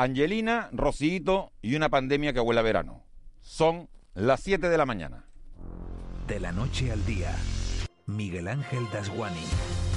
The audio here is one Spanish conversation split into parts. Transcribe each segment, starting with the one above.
Angelina, Rosito y una pandemia que huele a verano. Son las 7 de la mañana. De la noche al día, Miguel Ángel Dasguani.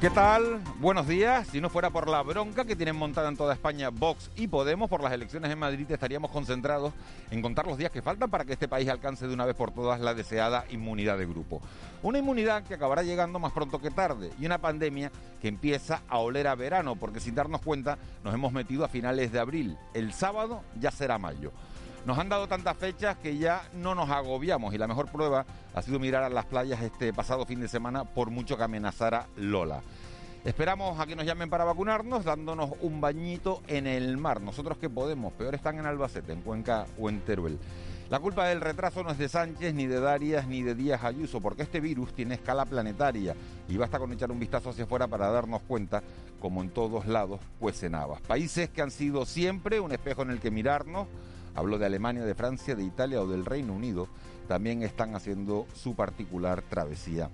¿Qué tal? Buenos días. Si no fuera por la bronca que tienen montada en toda España Vox y Podemos por las elecciones en Madrid, estaríamos concentrados en contar los días que faltan para que este país alcance de una vez por todas la deseada inmunidad de grupo. Una inmunidad que acabará llegando más pronto que tarde y una pandemia que empieza a oler a verano, porque sin darnos cuenta nos hemos metido a finales de abril. El sábado ya será mayo. Nos han dado tantas fechas que ya no nos agobiamos y la mejor prueba ha sido mirar a las playas este pasado fin de semana por mucho que amenazara Lola. Esperamos a que nos llamen para vacunarnos dándonos un bañito en el mar. Nosotros que podemos, peor están en Albacete, en Cuenca o en Teruel. La culpa del retraso no es de Sánchez, ni de Darias, ni de Díaz Ayuso, porque este virus tiene escala planetaria y basta con echar un vistazo hacia afuera para darnos cuenta, como en todos lados, pues en habas. Países que han sido siempre un espejo en el que mirarnos, hablo de Alemania, de Francia, de Italia o del Reino Unido, también están haciendo su particular travesía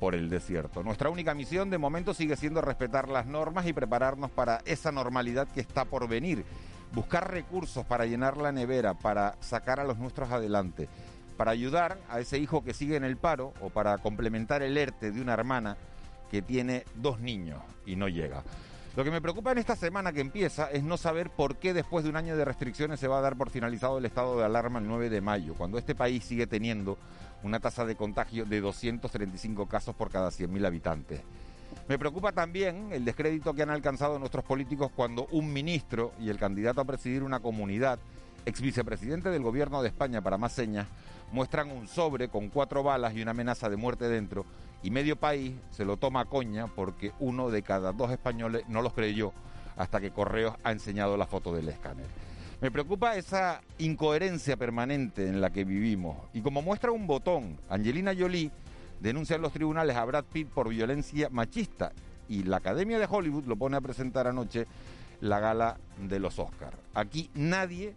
por el desierto. Nuestra única misión de momento sigue siendo respetar las normas y prepararnos para esa normalidad que está por venir. Buscar recursos para llenar la nevera, para sacar a los nuestros adelante, para ayudar a ese hijo que sigue en el paro o para complementar el ERTE de una hermana que tiene dos niños y no llega. Lo que me preocupa en esta semana que empieza es no saber por qué después de un año de restricciones se va a dar por finalizado el estado de alarma el 9 de mayo, cuando este país sigue teniendo una tasa de contagio de 235 casos por cada 100.000 habitantes. Me preocupa también el descrédito que han alcanzado nuestros políticos cuando un ministro y el candidato a presidir una comunidad, ex vicepresidente del gobierno de España para más señas, muestran un sobre con cuatro balas y una amenaza de muerte dentro y medio país se lo toma a coña porque uno de cada dos españoles no los creyó hasta que Correos ha enseñado la foto del escáner. Me preocupa esa incoherencia permanente en la que vivimos. Y como muestra un botón, Angelina Jolie denuncia en los tribunales a Brad Pitt por violencia machista y la Academia de Hollywood lo pone a presentar anoche la gala de los Oscars. Aquí nadie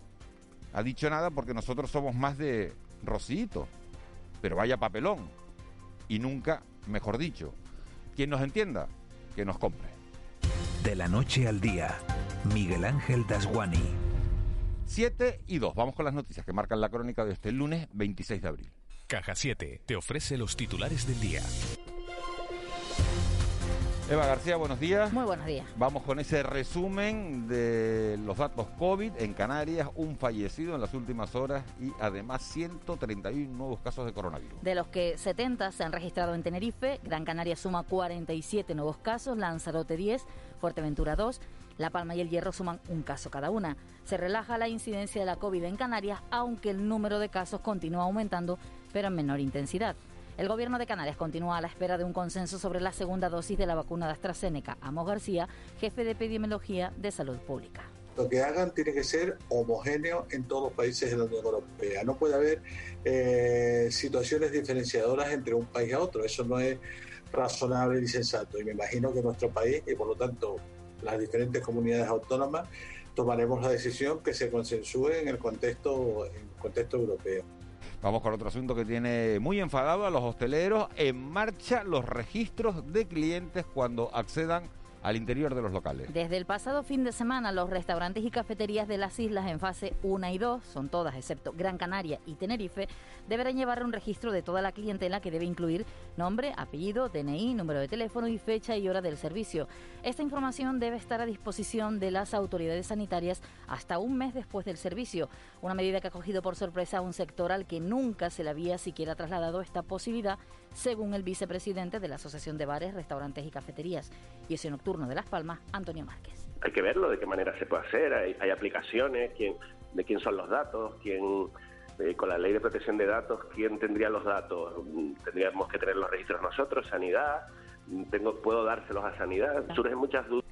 ha dicho nada porque nosotros somos más de Rosito, pero vaya papelón. Y nunca mejor dicho. Quien nos entienda, que nos compre. De la noche al día, Miguel Ángel Dasguani. 7 y 2. Vamos con las noticias que marcan la crónica de este lunes 26 de abril. Caja 7 te ofrece los titulares del día. Eva García, buenos días. Muy buenos días. Vamos con ese resumen de los datos COVID en Canarias, un fallecido en las últimas horas y además 131 nuevos casos de coronavirus. De los que 70 se han registrado en Tenerife, Gran Canaria suma 47 nuevos casos, Lanzarote 10, Fuerteventura 2, La Palma y El Hierro suman un caso cada una. Se relaja la incidencia de la COVID en Canarias, aunque el número de casos continúa aumentando, pero en menor intensidad. El gobierno de Canarias continúa a la espera de un consenso sobre la segunda dosis de la vacuna de AstraZeneca. Amos García, jefe de epidemiología de salud pública. Lo que hagan tiene que ser homogéneo en todos los países de la Unión Europea. No puede haber eh, situaciones diferenciadoras entre un país a otro. Eso no es razonable ni sensato. Y me imagino que nuestro país, y por lo tanto las diferentes comunidades autónomas, tomaremos la decisión que se consensúe en el contexto, en el contexto europeo. Vamos con otro asunto que tiene muy enfadado a los hosteleros. En marcha los registros de clientes cuando accedan al interior de los locales. Desde el pasado fin de semana, los restaurantes y cafeterías de las islas en fase 1 y 2, son todas excepto Gran Canaria y Tenerife, deberán llevar un registro de toda la clientela que debe incluir nombre, apellido, DNI, número de teléfono y fecha y hora del servicio. Esta información debe estar a disposición de las autoridades sanitarias hasta un mes después del servicio, una medida que ha cogido por sorpresa a un sector al que nunca se le había siquiera trasladado esta posibilidad, según el vicepresidente de la Asociación de Bares, Restaurantes y Cafeterías y ese nocturno de Las Palmas, Antonio Márquez. Hay que verlo, de qué manera se puede hacer, hay, hay aplicaciones, quién, de quién son los datos, quién eh, con la ley de protección de datos, ¿quién tendría los datos? Tendríamos que tener los registros nosotros, sanidad, tengo, puedo dárselos a sanidad. Surgen muchas dudas.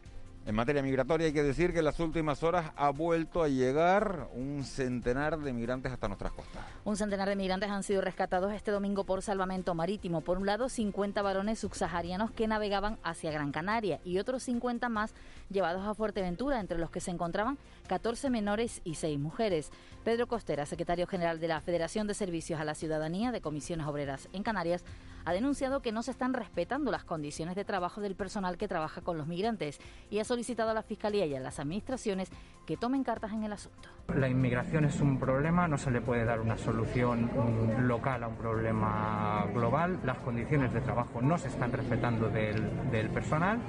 En materia migratoria hay que decir que en las últimas horas ha vuelto a llegar un centenar de migrantes hasta nuestras costas. Un centenar de migrantes han sido rescatados este domingo por salvamento marítimo. Por un lado, 50 varones subsaharianos que navegaban hacia Gran Canaria y otros 50 más llevados a Fuerteventura, entre los que se encontraban 14 menores y 6 mujeres. Pedro Costera, secretario general de la Federación de Servicios a la Ciudadanía de Comisiones Obreras en Canarias, ha denunciado que no se están respetando las condiciones de trabajo del personal que trabaja con los migrantes y ha solicitado a la Fiscalía y a las administraciones que tomen cartas en el asunto. La inmigración es un problema, no se le puede dar una solución local a un problema global. Las condiciones de trabajo no se están respetando del, personal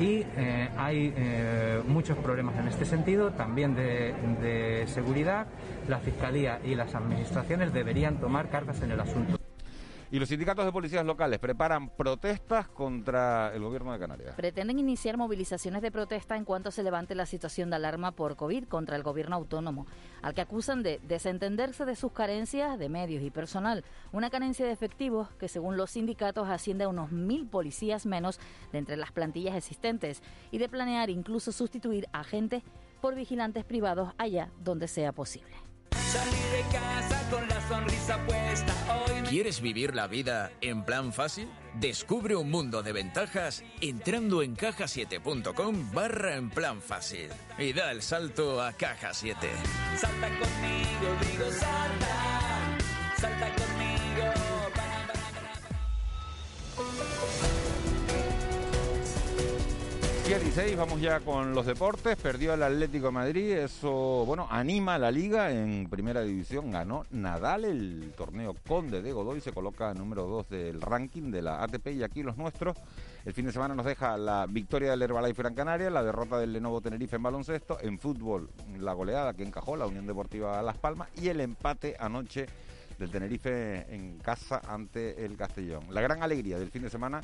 y eh, hay eh, muchos problemas en este sentido, también de, de seguridad. La Fiscalía y las administraciones deberían tomar cartas en el asunto. Y los sindicatos de policías locales preparan protestas contra el gobierno de Canarias. Pretenden iniciar movilizaciones de protesta en cuanto se levante la situación de alarma por COVID contra el gobierno autónomo, al que acusan de desentenderse de sus carencias de medios y personal. Una carencia de efectivos que, según los sindicatos, asciende a unos mil policías menos de entre las plantillas existentes y de planear incluso sustituir agentes por vigilantes privados allá donde sea posible. De casa con la sonrisa puesta ¿Quieres vivir la vida en plan fácil? Descubre un mundo de ventajas entrando en cajasiete.com barra en plan fácil y da el salto a Caja 7. Salta conmigo, digo salta, salta 16, vamos ya con los deportes. Perdió el Atlético de Madrid, eso, bueno, anima a la liga en primera división. Ganó Nadal el torneo Conde de Godoy, se coloca número 2 del ranking de la ATP y aquí los nuestros. El fin de semana nos deja la victoria del Herbalife Gran Canaria, la derrota del Lenovo Tenerife en baloncesto, en fútbol la goleada que encajó la Unión Deportiva Las Palmas y el empate anoche del Tenerife en casa ante el Castellón. La gran alegría del fin de semana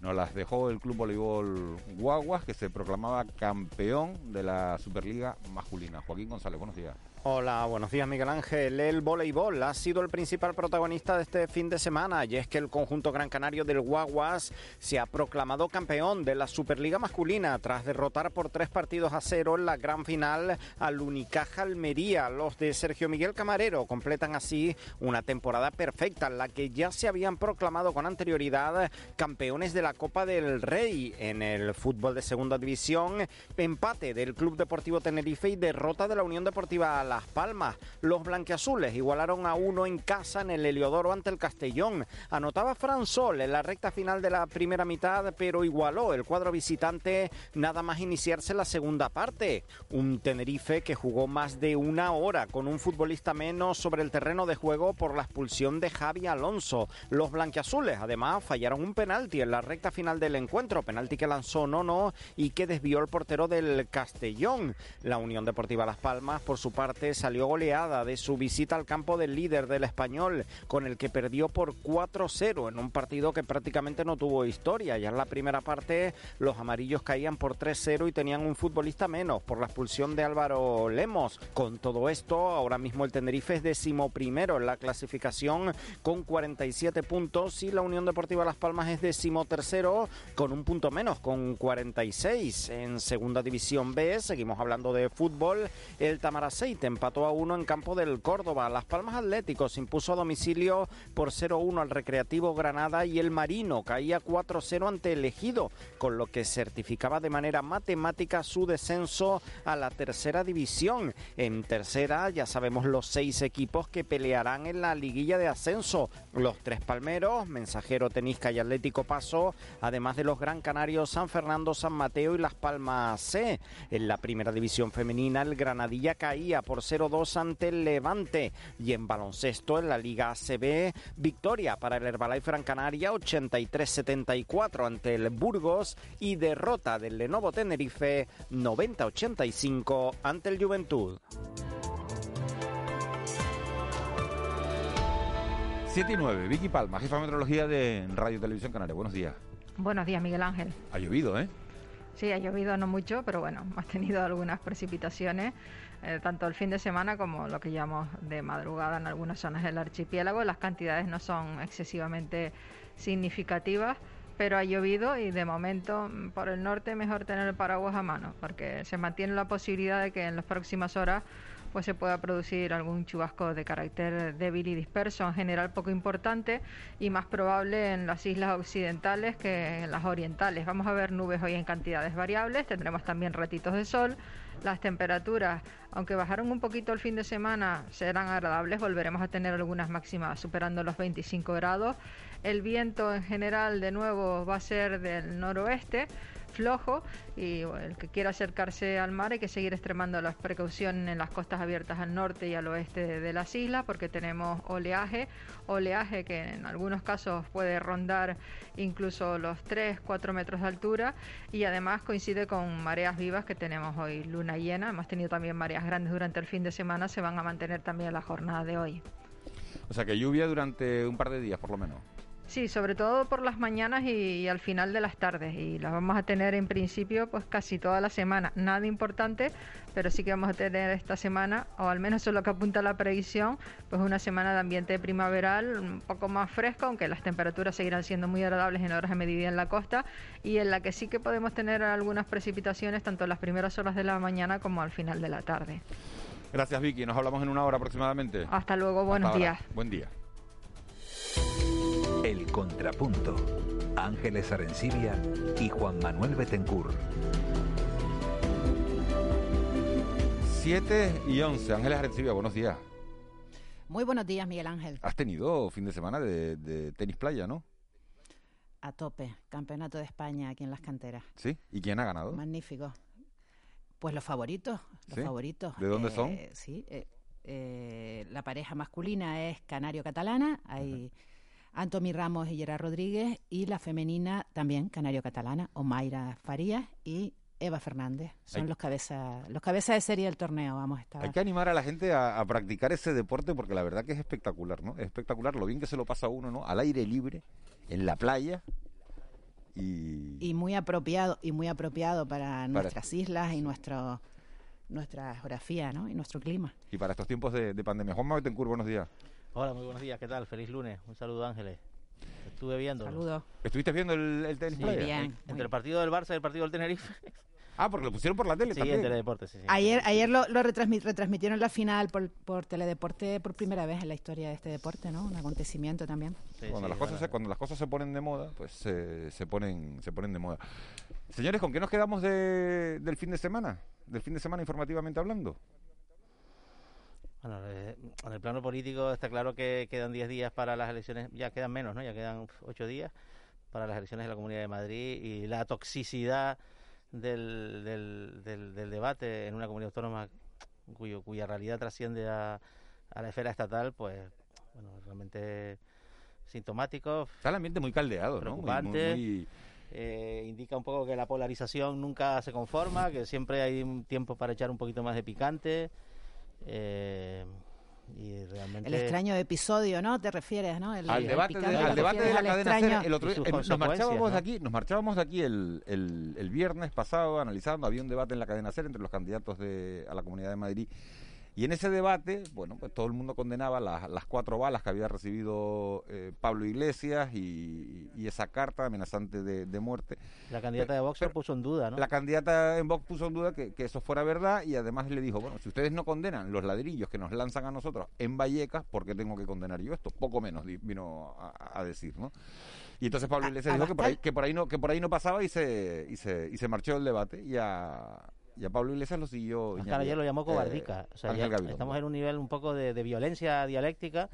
nos las dejó el Club Voleibol Guaguas, que se proclamaba campeón de la Superliga masculina. Joaquín González, buenos días. Hola, buenos días Miguel Ángel. El voleibol ha sido el principal protagonista de este fin de semana y es que el conjunto gran canario del Guaguas se ha proclamado campeón de la Superliga masculina tras derrotar por tres partidos a cero en la gran final al Unicaja Almería. Los de Sergio Miguel Camarero completan así una temporada perfecta en la que ya se habían proclamado con anterioridad campeones de la Copa del Rey en el fútbol de segunda división, empate del Club Deportivo Tenerife y derrota de la Unión Deportiva La las Palmas. Los blanqueazules igualaron a uno en casa en el Heliodoro ante el Castellón. Anotaba Fran Sol en la recta final de la primera mitad, pero igualó el cuadro visitante nada más iniciarse la segunda parte. Un Tenerife que jugó más de una hora con un futbolista menos sobre el terreno de juego por la expulsión de Javi Alonso. Los blanqueazules además fallaron un penalti en la recta final del encuentro, penalti que lanzó Nono y que desvió el portero del Castellón. La Unión Deportiva Las Palmas, por su parte, salió goleada de su visita al campo del líder del español, con el que perdió por 4-0 en un partido que prácticamente no tuvo historia. Ya en la primera parte los amarillos caían por 3-0 y tenían un futbolista menos por la expulsión de Álvaro Lemos. Con todo esto, ahora mismo el Tenerife es decimoprimero en la clasificación con 47 puntos y la Unión Deportiva Las Palmas es decimotercero con un punto menos, con 46. En segunda división B, seguimos hablando de fútbol, el Tamaraceite empató a uno en campo del Córdoba. Las Palmas Atléticos impuso a domicilio por 0-1 al Recreativo Granada y el Marino caía 4-0 ante el Ejido, con lo que certificaba de manera matemática su descenso a la tercera división. En tercera ya sabemos los seis equipos que pelearán en la liguilla de ascenso. Los tres palmeros, Mensajero, Tenisca y Atlético Paso, además de los Gran Canarios, San Fernando, San Mateo y Las Palmas C. En la primera división femenina, el Granadilla caía por 0-2 ante el Levante. Y en baloncesto, en la Liga ACB, victoria para el Herbalife Gran Canaria 83-74 ante el Burgos y derrota del Lenovo Tenerife 90-85 ante el Juventud. 7 y 9, Vicky Palma, jefa de meteorología de Radio Televisión Canaria. Buenos días. Buenos días, Miguel Ángel. Ha llovido, ¿eh? Sí, ha llovido no mucho, pero bueno, hemos tenido algunas precipitaciones, eh, tanto el fin de semana como lo que llamamos de madrugada en algunas zonas del archipiélago. Las cantidades no son excesivamente significativas, pero ha llovido y de momento mm, por el norte mejor tener el paraguas a mano, porque se mantiene la posibilidad de que en las próximas horas pues se pueda producir algún chubasco de carácter débil y disperso, en general poco importante y más probable en las islas occidentales que en las orientales. Vamos a ver nubes hoy en cantidades variables, tendremos también ratitos de sol. Las temperaturas, aunque bajaron un poquito el fin de semana, serán agradables, volveremos a tener algunas máximas superando los 25 grados. El viento en general de nuevo va a ser del noroeste flojo y el que quiera acercarse al mar hay que seguir extremando las precauciones en las costas abiertas al norte y al oeste de las islas porque tenemos oleaje, oleaje que en algunos casos puede rondar incluso los 3, 4 metros de altura y además coincide con mareas vivas que tenemos hoy, luna llena, hemos tenido también mareas grandes durante el fin de semana, se van a mantener también la jornada de hoy. O sea que lluvia durante un par de días por lo menos. Sí, sobre todo por las mañanas y, al final de las tardes. Y las vamos a tener en principio pues casi toda la semana. Nada importante, pero sí que vamos a tener esta semana, o al menos eso es lo que apunta la previsión, pues una semana de ambiente primaveral un poco más fresco, aunque las temperaturas seguirán siendo muy agradables en horas de medida en la costa y en la que sí que podemos tener algunas precipitaciones tanto en las primeras horas de la mañana como al final de la tarde. Gracias Vicky, nos hablamos en una hora aproximadamente. Hasta luego, buenos días. Buen día. El Contrapunto. Ángeles Arencibia y Juan Manuel Betencur. 7 y 11. Ángeles Arencibia, buenos días. Muy buenos días, Miguel Ángel. Has tenido fin de semana de, tenis playa, ¿no? A tope. Campeonato de España aquí en las canteras. ¿Sí? ¿Y quién ha ganado? Magnífico. Pues los favoritos. Los favoritos. ¿De dónde son? Eh, sí. Eh, eh, la pareja masculina es canario-catalana. Hay. Antomi Ramos y Gerard Rodríguez, y la femenina también, canario-catalana, Omaira Farías y Eva Fernández. Son los cabezas los cabezas de serie del torneo, vamos a estar. Hay que animar a la gente a, practicar ese deporte porque la verdad que es espectacular, ¿no? Es espectacular lo bien que se lo pasa a uno, ¿no? Al aire libre, en la playa. Y... y muy apropiado y muy apropiado para, nuestras islas y nuestro nuestra geografía ¿no? y nuestro clima. Y para estos tiempos de, de pandemia. Juan Mabetencur, buenos días. Hola, muy buenos días, ¿qué tal? Feliz lunes. Un saludo, Ángeles. Estuve viendo. Saludos. ¿Estuviste viendo el, el tenis? Sí, bien. Entre el partido del Barça y el partido del Tenerife. Ah, porque lo pusieron por la tele sí, también. Teledeporte, sí, sí. Ayer, ayer lo, lo retransmitieron la final por, por Teledeporte por primera vez en la historia de este deporte, ¿no? Un acontecimiento también. cuando, las cosas se, cuando las cosas se ponen de moda, pues se, ponen, se ponen de moda. Señores, ¿con qué nos quedamos de, del fin de semana? Del fin de semana informativamente hablando. Bueno, eh, en el plano político está claro que quedan 10 días para las elecciones, ya quedan menos, ¿no? Ya quedan 8 días para las elecciones de la Comunidad de Madrid y la toxicidad del, del, debate en una comunidad autónoma cuyo, cuya realidad trasciende a, la esfera estatal, pues, bueno, realmente sintomático. Está el ambiente muy caldeado, ¿no? Eh, indica un poco que la polarización nunca se conforma, que siempre hay un tiempo para echar un poquito más de picante. Eh, y realmente... El extraño episodio, ¿no? ¿Te refieres, no? El, al debate, de, al debate de la cadena el otro, eh, nos marchábamos de aquí, nos marchábamos de aquí el, el, el, viernes pasado analizando, había un debate en la cadena SER entre los candidatos de, a la Comunidad de Madrid y en ese debate, bueno, pues todo el mundo condenaba las, las cuatro balas que había recibido eh, Pablo Iglesias y, esa carta amenazante de, muerte. La candidata de Vox puso en duda, ¿no? La candidata en Vox puso en duda que, eso fuera verdad y además le dijo, bueno, si ustedes no condenan los ladrillos que nos lanzan a nosotros en Vallecas, ¿por qué tengo que condenar yo esto? Poco menos vino a, decir, ¿no? Y entonces Pablo Iglesias dijo que por, ahí, que por ahí no que por ahí no pasaba y se y se, y se marchó el debate y a, y a Pablo Iglesias lo siguió. Claro, ayer lo llamó cobardica. Eh, o sea, estamos en un nivel un poco de, violencia dialéctica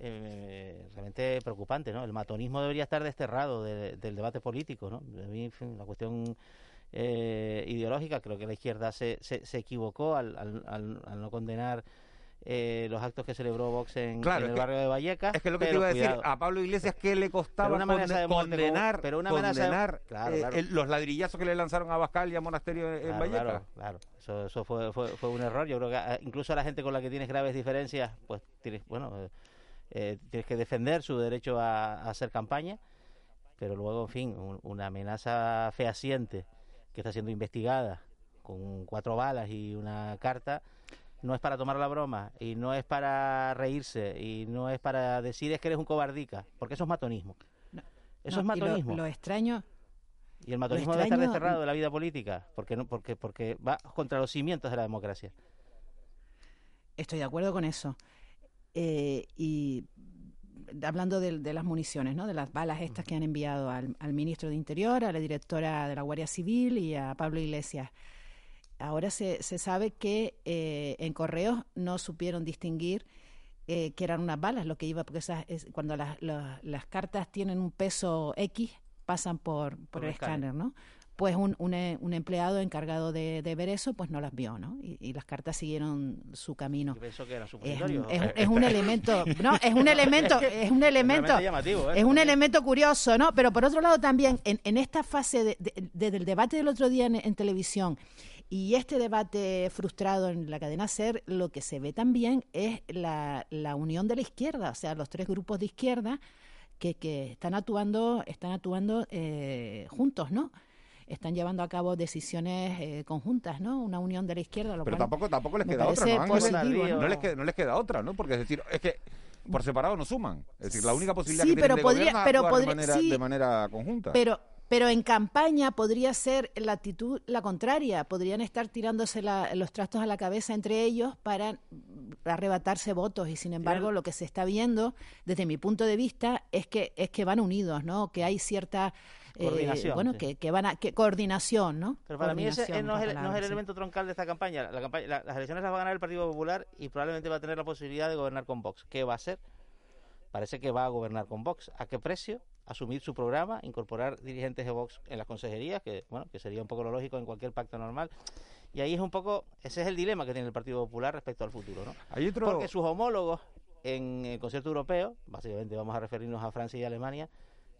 eh, realmente preocupante, ¿no? El matonismo debería estar desterrado del debate político, ¿no? la cuestión eh, ideológica, creo que la izquierda se, se, equivocó al, al no condenar eh, los actos que celebró Vox en, el barrio de Vallecas. Es que lo que te iba a decir, a Pablo Iglesias, ¿qué le costaba una condenar, pero una condenar eh, los ladrillazos que le lanzaron a Bascal y a Monasterio en, Vallecas? Claro, Eso, eso fue, fue, fue, un error. Yo creo que ah, incluso a la gente con la que tienes graves diferencias, pues tienes, bueno, eh, tienes que defender su derecho a, hacer campaña, pero luego, en fin, una amenaza fehaciente que está siendo investigada con cuatro balas y una carta, no es para tomar la broma y no es para reírse y no es para decir es que eres un cobardica, porque eso es matonismo. eso es matonismo. Lo, extraño. Y el matonismo debe estar desterrado de la vida política, porque no, porque porque va contra los cimientos de la democracia. Estoy de acuerdo con eso. Eh, y hablando de, las municiones, ¿no? de las balas estas que han enviado al, ministro de Interior, a la directora de la Guardia Civil y a Pablo Iglesias. Ahora se, se sabe que eh, en correos no supieron distinguir eh, que eran unas balas, lo que iba, porque esas, es, cuando las, las, cartas tienen un peso X, pasan por, por, el escáner, ¿no? pues un, un, eh, un, empleado encargado de, de, ver eso, pues no las vio, ¿no? Y, las cartas siguieron su camino. Yo que era es, es, es, un elemento, no, es un elemento, es un elemento, es un elemento curioso, ¿no? Pero por otro lado también, en, en esta fase de, de, del debate del otro día en, televisión y este debate frustrado en la cadena SER, lo que se ve también es la, la unión de la izquierda, o sea, los tres grupos de izquierda que, que están actuando, están actuando eh, juntos, ¿no? están llevando a cabo decisiones eh, conjuntas, ¿no? Una unión de la izquierda. Pero tampoco, tampoco les queda otra, ¿no? ¿no? les queda, no les queda otra, ¿no? Porque es decir, es que por separado no suman. Es decir, la única posibilidad que tienen de podría, pero podría, de, manera, de manera conjunta. Pero pero en campaña podría ser la actitud la contraria, podrían estar tirándose los trastos a la cabeza entre ellos para arrebatarse votos y sin embargo lo que se está viendo desde mi punto de vista es que es que van unidos, ¿no? Que hay cierta eh, coordinación, bueno, que, que, van a que coordinación, ¿no? Pero para mí ese no es, el, no es el elemento troncal de esta campaña. La campaña las elecciones las va a ganar el Partido Popular y probablemente va a tener la posibilidad de gobernar con Vox. ¿Qué va a hacer? Parece que va a gobernar con Vox. ¿A qué precio? Asumir su programa, incorporar dirigentes de Vox en las consejerías, que bueno, que sería un poco lo lógico en cualquier pacto normal. Y ahí es un poco, ese es el dilema que tiene el Partido Popular respecto al futuro, ¿no? Hay otro... Porque sus homólogos en el concierto europeo, básicamente vamos a referirnos a Francia y Alemania,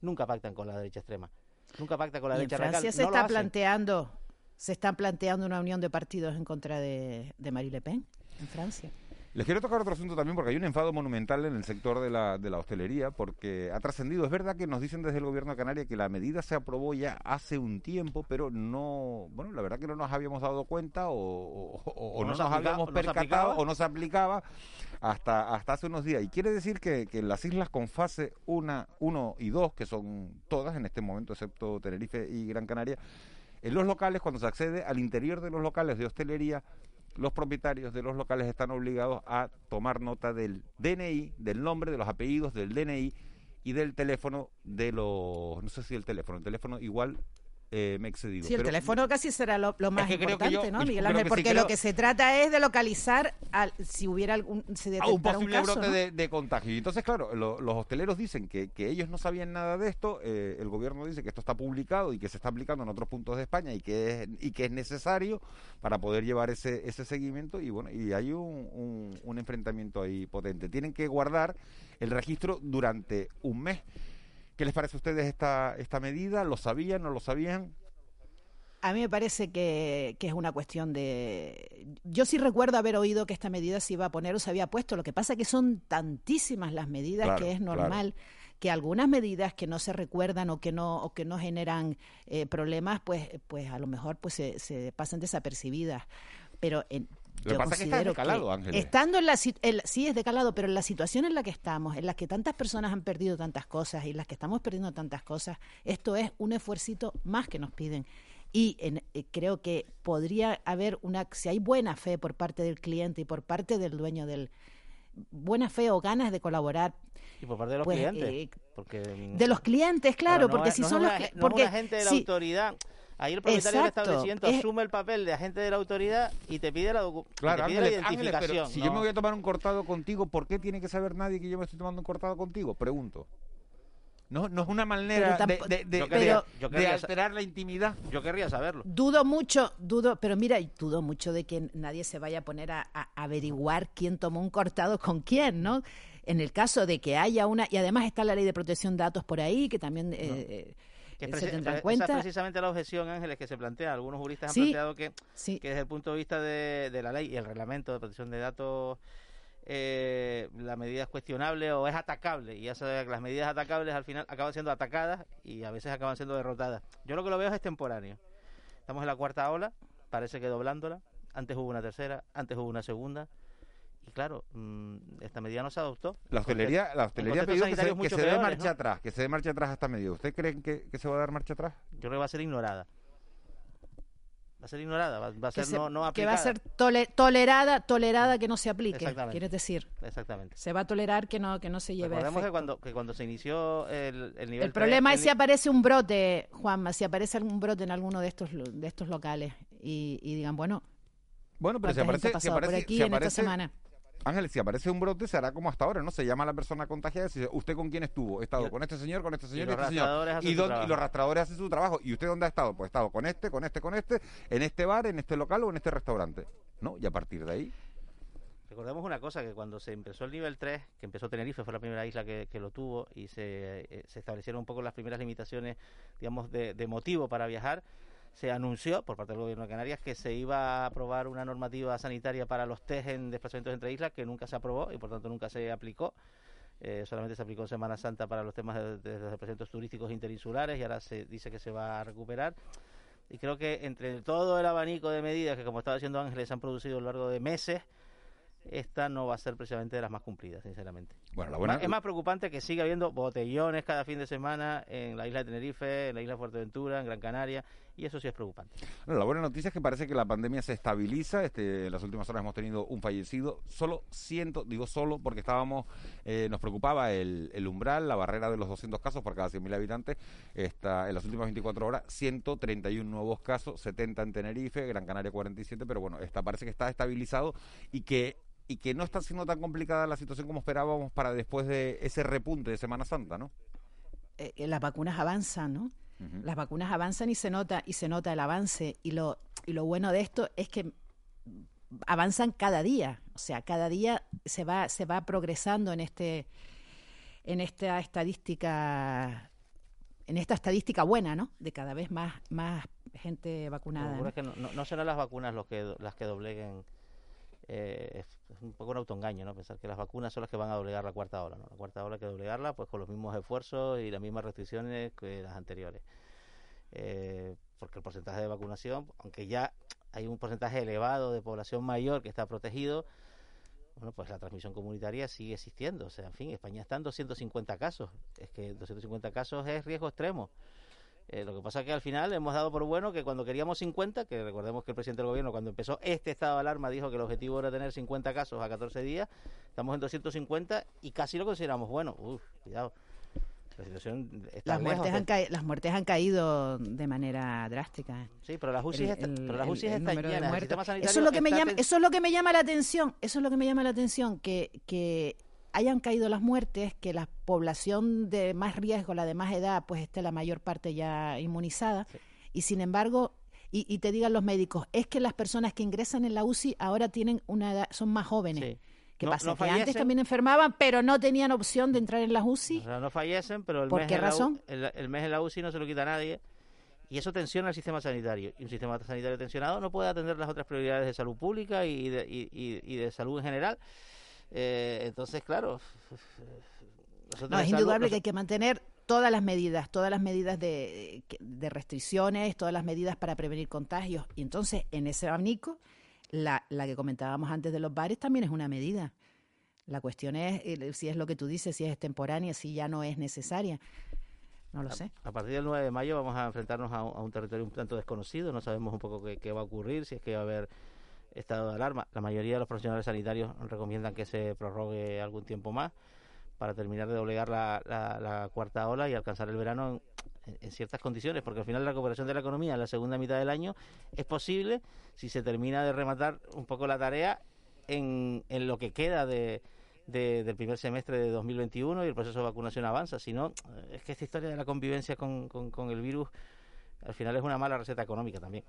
nunca pactan con la derecha extrema. Nunca pacta con la derecha Francia se está planteando, se están planteando una unión de partidos en contra de, de Marie Le Pen en Francia. Les quiero tocar otro asunto también porque hay un enfado monumental en el sector de la, de la hostelería porque ha trascendido. Es verdad que nos dicen desde el gobierno de Canarias que la medida se aprobó ya hace un tiempo, pero no, bueno, la verdad que no nos habíamos dado cuenta o, o, no, nos, habíamos percatado o no se aplicaba hasta, hasta hace unos días. Y quiere decir que, que las islas con fase 1 uno y 2, que son todas en este momento, excepto Tenerife y Gran Canaria, en los locales, cuando se accede al interior de los locales de hostelería, los propietarios de los locales están obligados a tomar nota del DNI, del nombre, de los apellidos, del DNI y del teléfono de los, no sé si el teléfono, el teléfono igual eh, me. Sí, el teléfono casi será lo, más importante, ¿no, Miguel Ángel? Porque lo que se trata es de localizar al, si hubiera algún se un posible brote de, contagio. Y entonces, claro, los hosteleros dicen que, que, ellos no sabían nada de esto, eh, el gobierno dice que esto está publicado y que se está aplicando en otros puntos de España y que es, y que es necesario para poder llevar ese, ese seguimiento y bueno, y hay un, un enfrentamiento ahí potente. Tienen que guardar el registro durante un mes. ¿Qué les parece a ustedes esta, esta medida? ¿Lo sabían? ¿No lo sabían? A mí me parece que, es una cuestión de... Yo sí recuerdo haber oído que esta medida se iba a poner o se había puesto. Lo que pasa es que son tantísimas las medidas que es normal que algunas medidas que no se recuerdan o que no o que no generan eh, problemas, pues pues a lo mejor pues se, se pasan desapercibidas. Pero en, lo que pasa es que está decalado, Ángel. Estando en la sí es decalado, pero en la situación en la que estamos, en la que tantas personas han perdido tantas cosas y en las que estamos perdiendo tantas cosas, esto es un esfuercito más que nos piden. Y eh, creo que podría haber una, si hay buena fe por parte del cliente y por parte del dueño del buena fe o ganas de colaborar. Y por parte de los pues, clientes. Eh, porque, de los clientes, claro, porque si son los porque la gente de la autoridad Ahí el propietario del establecimiento asume el papel de agente de la autoridad y te pide la, claro, identificación. si yo me voy a tomar un cortado contigo, ¿por qué tiene que saber nadie que yo me estoy tomando un cortado contigo? Pregunto. No, no es una manera de, de, alterar la intimidad. Yo querría saberlo. Dudo mucho, dudo, pero mira, dudo mucho de que nadie se vaya a poner a, averiguar quién tomó un cortado con quién, ¿no? En el caso de que haya una, y además está la ley de protección de datos por ahí, que también eh, que es Esa es precisamente la objeción, Ángeles, que se plantea. Algunos juristas han planteado que, que desde el punto de vista de, la ley y el reglamento de protección de datos eh, la medida es cuestionable o es atacable y ya sabes que las medidas atacables al final acaban siendo atacadas y a veces acaban siendo derrotadas. Yo lo que lo veo es extemporáneo. Estamos en la cuarta ola, parece que doblándola. Antes hubo una tercera, antes hubo una segunda. Y claro, mm, esta medida no se adoptó. La hostelería, la hostelería ha pedido que se, que se dé marcha atrás, que se dé marcha atrás a esta medida. ¿Usted cree que, que se va a dar marcha atrás? Yo creo que va a ser ignorada va a ser ignorada, va, a ser no, no, aplicada. Que va a ser tolerada, tolerada que no se aplique, quieres decir. Exactamente. Se va a tolerar que no, que no se lleve Recordemos que cuando, que cuando se inició el, el nivel El problema es si aparece un brote, Juanma, si aparece algún brote en alguno de estos, de estos locales y, y digan, bueno... Bueno, pero si aparece, si aparece, aquí en esta semana Ángeles, si aparece un brote, será como hasta ahora, ¿no? Se llama a la persona contagiada y dice, ¿usted con quién estuvo? He estado con este señor, con este señor y, este señor. Y, los rastradores hacen su trabajo. ¿Y usted dónde ha estado? Pues he estado con este, con este, con este, en este bar, en este local o en este restaurante. ¿No? Y a partir de ahí... Recordemos una cosa, que cuando se empezó el nivel 3, que empezó Tenerife, fue la primera isla que, lo tuvo, y se, eh, se, establecieron un poco las primeras limitaciones, digamos, de, de motivo para viajar, se anunció por parte del gobierno de Canarias que se iba a aprobar una normativa sanitaria para los test en desplazamientos entre islas que nunca se aprobó y por tanto nunca se aplicó. Eh, solamente se aplicó en Semana Santa para los temas de, desplazamientos turísticos interinsulares y ahora se dice que se va a recuperar. Y creo que entre todo el abanico de medidas que, como estaba diciendo Ángeles, han producido a lo largo de meses, esta no va a ser precisamente de las más cumplidas, sinceramente. Bueno, Es más preocupante que siga habiendo botellones cada fin de semana en la isla de Tenerife, en la isla de Fuerteventura, en Gran Canaria, y eso sí es preocupante. la buena noticia es que parece que la pandemia se estabiliza. Este, en las últimas horas hemos tenido un fallecido. Solo ciento, digo solo porque estábamos, eh, nos preocupaba el, el, umbral, la barrera de los 200 casos por cada 100.000 habitantes. Está, en las últimas 24 horas, 131 nuevos casos, 70 en Tenerife, Gran Canaria 47, pero bueno, esta, parece que está estabilizado y que y que no está siendo tan complicada la situación como esperábamos para después de ese repunte de Semana Santa, ¿no? Eh, eh, las vacunas avanzan, ¿no? Las vacunas avanzan y se nota y se nota el avance y lo y lo bueno de esto es que avanzan cada día, o sea, cada día se va se va progresando en este en esta estadística en esta estadística buena, ¿no? De cada vez más más gente vacunada. ¿no? que no, serán las vacunas los que las que dobleguen eh, es un poco un autoengaño, ¿no? Pensar que las vacunas son las que van a doblegar la cuarta ola, ¿no? La cuarta ola hay que doblegarla pues con los mismos esfuerzos y las mismas restricciones que las anteriores. Eh, porque el porcentaje de vacunación, aunque ya hay un porcentaje elevado de población mayor que está protegido, bueno, pues la transmisión comunitaria sigue existiendo. O sea, en fin, España está en 250 casos. Es que 250 casos es riesgo extremo. Eh, lo que pasa es que al final hemos dado por bueno que cuando queríamos 50, que recordemos que el presidente del gobierno cuando empezó este estado de alarma dijo que el objetivo era tener 50 casos a 14 días, estamos en 250 y casi lo consideramos bueno. Uf, cuidado. La situación está las, muertes han las muertes han caído de manera drástica. Sí, pero las UCI, están llenas. Eso es lo que me llama, eso es lo que me llama la atención. Eso es lo que me llama la atención que que hayan caído las muertes, que la población de más riesgo, la de más edad, pues esté la mayor parte ya inmunizada, y sin embargo, y, te digan los médicos, es que las personas que ingresan en la UCI ahora tienen una edad, son más jóvenes. ¿Qué pasa? que antes también enfermaban, pero no tenían opción de entrar en las UCI. no fallecen, pero el, ¿Por mes qué razón? el, mes en la UCI no se lo quita a nadie. Y eso tensiona el sistema sanitario. Y un sistema sanitario tensionado no puede atender las otras prioridades de salud pública y de, y de salud en general. Eh, entonces, claro. No, es indudable que hay que mantener todas las medidas, todas las medidas de, de, restricciones, todas las medidas para prevenir contagios. Y entonces, en ese abanico, la, la que comentábamos antes de los bares también es una medida. La cuestión es si es lo que tú dices, si es extemporánea, si ya no es necesaria. No lo sé. A partir del 9 de mayo vamos a enfrentarnos a un, territorio un tanto desconocido. No sabemos un poco qué, qué va a ocurrir, si es que va a haber estado de alarma. La mayoría de los profesionales sanitarios recomiendan que se prorrogue algún tiempo más para terminar de doblegar la, la, cuarta ola y alcanzar el verano en, ciertas condiciones, porque al final la recuperación de la economía en la segunda mitad del año es posible si se termina de rematar un poco la tarea en, en lo que queda de, del primer semestre de 2021 y el proceso de vacunación avanza. Si no, es que esta historia de la convivencia con, con, con el virus al final es una mala receta económica también.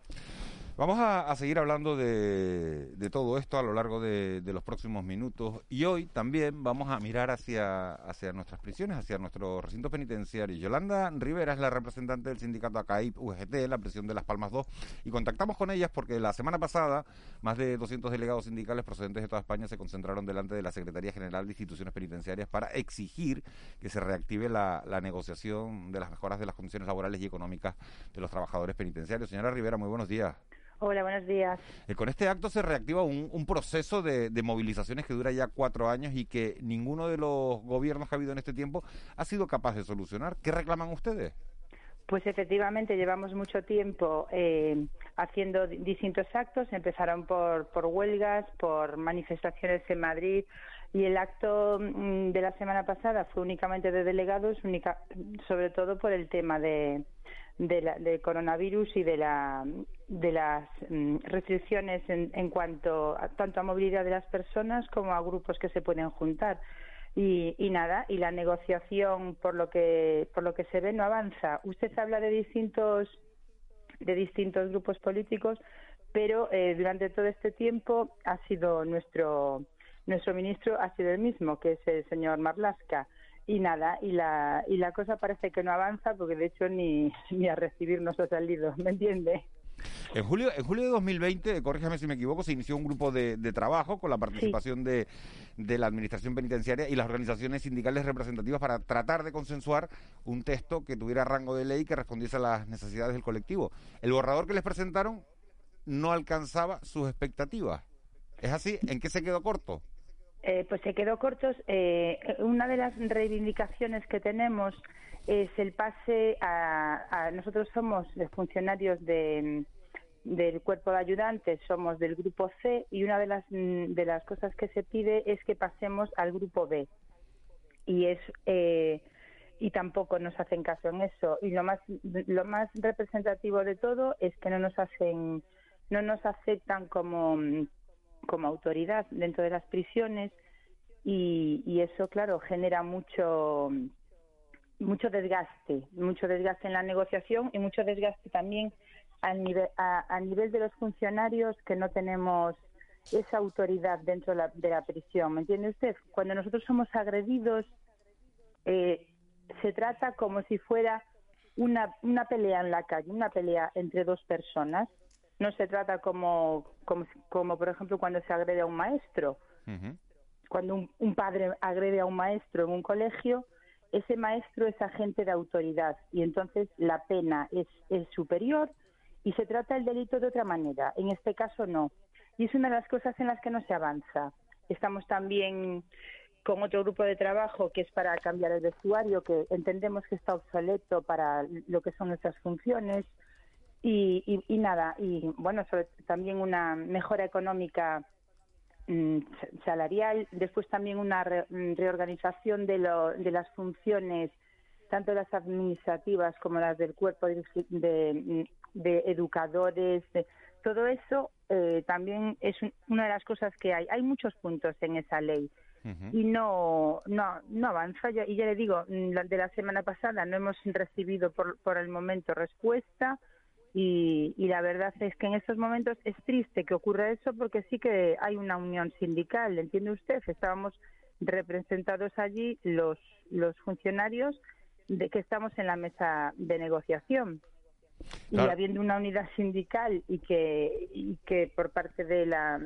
Vamos a, seguir hablando de, todo esto a lo largo de, los próximos minutos y hoy también vamos a mirar hacia, hacia nuestras prisiones, hacia nuestro recinto penitenciario. Yolanda Rivera es la representante del sindicato ACAIP UGT, la prisión de Las Palmas 2, y contactamos con ellas porque la semana pasada más de 200 delegados sindicales procedentes de toda España se concentraron delante de la Secretaría General de Instituciones Penitenciarias para exigir que se reactive la, la negociación de las mejoras de las condiciones laborales y económicas de los trabajadores penitenciarios. Señora Rivera, muy buenos días. Hola, buenos días. Eh, con este acto se reactiva un, proceso de, movilizaciones que dura ya cuatro años y que ninguno de los gobiernos que ha habido en este tiempo ha sido capaz de solucionar. ¿Qué reclaman ustedes? Pues efectivamente llevamos mucho tiempo eh, haciendo distintos actos. Empezaron por, por huelgas, por manifestaciones en Madrid y el acto mm, de la semana pasada fue únicamente de delegados, única, sobre todo por el tema de, de, coronavirus y de, la, de las mm, restricciones en, en cuanto tanto a movilidad de las personas como a grupos que se pueden juntar. Y, y, nada, y la negociación por lo que por lo que se ve no avanza. Usted habla de distintos de distintos grupos políticos, pero eh, durante todo este tiempo ha sido nuestro nuestro ministro ha sido el mismo, que es el señor Marlasca y nada, y la, y la cosa parece que no avanza porque de hecho ni, ni a recibirnos ha salido, ¿me entiende? En julio, en julio de 2020, corríjame si me equivoco, se inició un grupo de, trabajo con la participación de, de, la Administración Penitenciaria y las organizaciones sindicales representativas para tratar de consensuar un texto que tuviera rango de ley que respondiese a las necesidades del colectivo. El borrador que les presentaron no alcanzaba sus expectativas. ¿Es así? ¿En qué se quedó corto? Eh, pues se quedó cortos. Eh, una de las reivindicaciones que tenemos es el pase a, nosotros somos funcionarios de, del cuerpo de ayudantes, somos del grupo C y una de las de las cosas que se pide es que pasemos al grupo B y es eh, y tampoco nos hacen caso en eso y lo más lo más representativo de todo es que no nos hacen no nos aceptan como como autoridad dentro de las prisiones y, eso, claro, genera mucho mucho desgaste, mucho desgaste en la negociación y mucho desgaste también a nivel, a, nivel de los funcionarios que no tenemos esa autoridad dentro de la, de la prisión. ¿Me entiende usted? Cuando nosotros somos agredidos, eh, se trata como si fuera una, una pelea en la calle, una pelea entre dos personas no se trata como, como, por ejemplo, cuando se agrede a un maestro. Cuando un, padre agrede a un maestro en un colegio, ese maestro es agente de autoridad y entonces la pena es, es superior y se trata el delito de otra manera. En este caso no. Y es una de las cosas en las que no se avanza. Estamos también con otro grupo de trabajo que es para cambiar el vestuario, que entendemos que está obsoleto para lo que son nuestras funciones. Y, y, nada, y bueno, también una mejora económica mm, salarial, después también una mm, reorganización de, lo, de las funciones, tanto las administrativas como las del cuerpo de, de, mm, educadores, todo eso eh, también es una de las cosas que hay. Hay muchos puntos en esa ley. y no, no, no avanza. Y ya le digo, de la semana pasada no hemos recibido por, por el momento respuesta. Y, la verdad es que en estos momentos es triste que ocurra eso porque sí que hay una unión sindical, ¿entiende usted? Estábamos representados allí los, los funcionarios de que estamos en la mesa de negociación. Y habiendo una unidad sindical y que, y que por parte de la,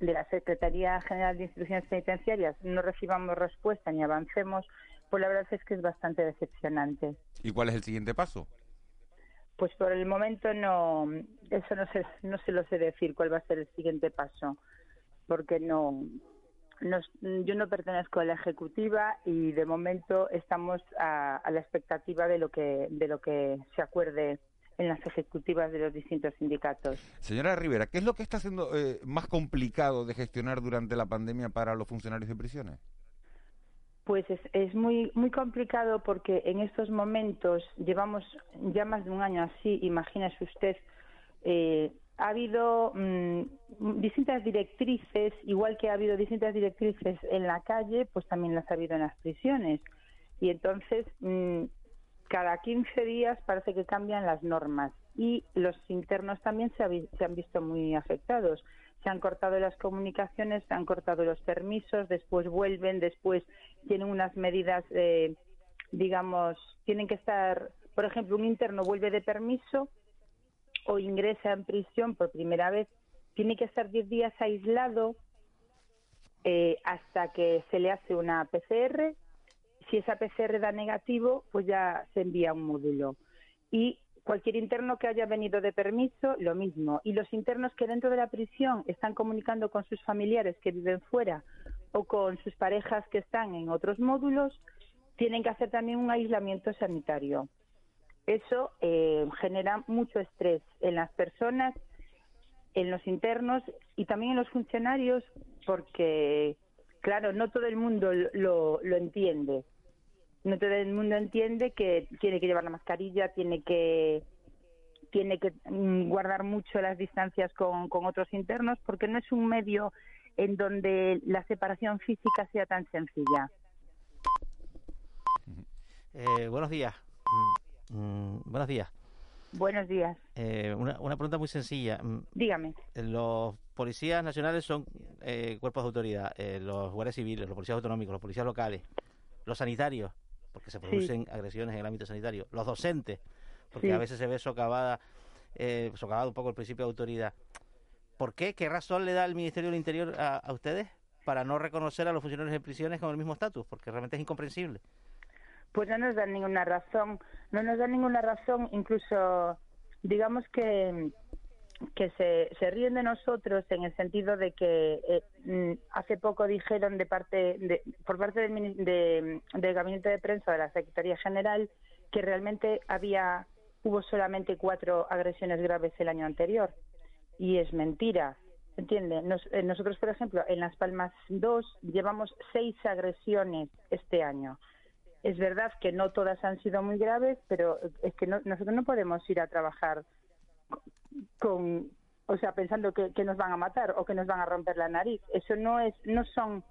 de la Secretaría General de Instituciones Penitenciarias no recibamos respuesta ni avancemos, pues la verdad es que es bastante decepcionante. ¿Y cuál es el siguiente paso? Pues por el momento no, eso no se, no se lo sé decir cuál va a ser el siguiente paso, porque no, yo no pertenezco a la ejecutiva y de momento estamos a, la expectativa de lo que de lo que se acuerde en las ejecutivas de los distintos sindicatos. Señora Rivera, ¿qué es lo que está siendo eh, más complicado de gestionar durante la pandemia para los funcionarios de prisiones? Pues es, muy muy complicado porque en estos momentos llevamos ya más de un año así, imagínese usted, eh, ha habido mm, distintas directrices, igual que ha habido distintas directrices en la calle, pues también las ha habido en las prisiones. Y entonces, mm, cada 15 días parece que cambian las normas. y los internos también se, se han visto muy afectados se han cortado las comunicaciones, se han cortado los permisos, después vuelven, después tienen unas medidas, eh, digamos, tienen que estar, por ejemplo, un interno vuelve de permiso o ingresa en prisión por primera vez, tiene que estar 10 días aislado eh, hasta que se le hace una PCR. Si esa PCR da negativo, pues ya se envía un módulo. Y Cualquier interno que haya venido de permiso, lo mismo. Y los internos que dentro de la prisión están comunicando con sus familiares que viven fuera o con sus parejas que están en otros módulos, tienen que hacer también un aislamiento sanitario. Eso eh, genera mucho estrés en las personas, en los internos y también en los funcionarios, porque, claro, no todo el mundo lo, lo entiende no todo el mundo entiende que tiene que llevar la mascarilla, tiene que tiene que mm, guardar mucho las distancias con, con otros internos porque no es un medio en donde la separación física sea tan sencilla. Eh, buenos días. Mm, mm, buenos días. Buenos días. Eh, una, una, pregunta muy sencilla. Dígame. Los policías nacionales son eh, cuerpos de autoridad, los guardias civiles, los policías autonómicos, los policías locales, los sanitarios porque se producen agresiones en el ámbito sanitario, los docentes, porque a veces se ve socavada, eh, socavado un poco el principio de autoridad. ¿Por qué? ¿Qué razón le da el Ministerio del Interior a, ustedes para no reconocer a los funcionarios de prisiones con el mismo estatus? Porque realmente es incomprensible. Pues no nos dan ninguna razón, no nos dan ninguna razón, incluso digamos que que se, ríen de nosotros en el sentido de que eh, mm, hace poco dijeron de parte de, por parte del, del gabinete de prensa de la Secretaría General que realmente había hubo solamente cuatro agresiones graves el año anterior. Y es mentira entiende eh, nosotros por ejemplo en Las Palmas 2 llevamos seis agresiones este año. Es verdad que no todas han sido muy graves pero es que nosotros no podemos ir a trabajar con, o sea, pensando que, nos van a matar o que nos van a romper la nariz. Eso no es, no son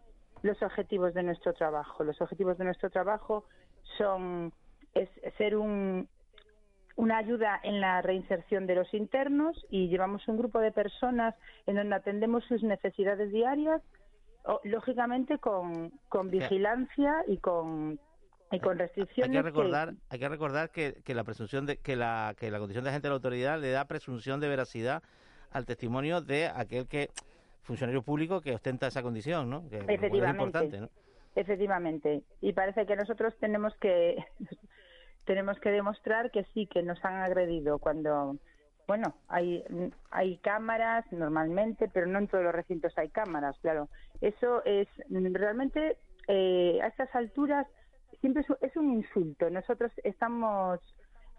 los objetivos de nuestro trabajo. Los objetivos de nuestro trabajo son es ser un, una ayuda en la reinserción de los internos y llevamos un grupo de personas en donde atendemos sus necesidades diarias, lógicamente con, con vigilancia y con y con restricciones. Hay que recordar, que... hay que, recordar que, la presunción de que la que la condición de agente de la autoridad le da presunción de veracidad al testimonio de aquel que funcionario público que ostenta esa condición, ¿no? Efectivamente. Efectivamente. Y parece que nosotros tenemos que tenemos que demostrar que sí que nos han agredido cuando bueno, hay hay cámaras normalmente, pero no en todos los recintos hay cámaras, claro. Eso es realmente eh, a estas alturas siempre es un insulto. Nosotros estamos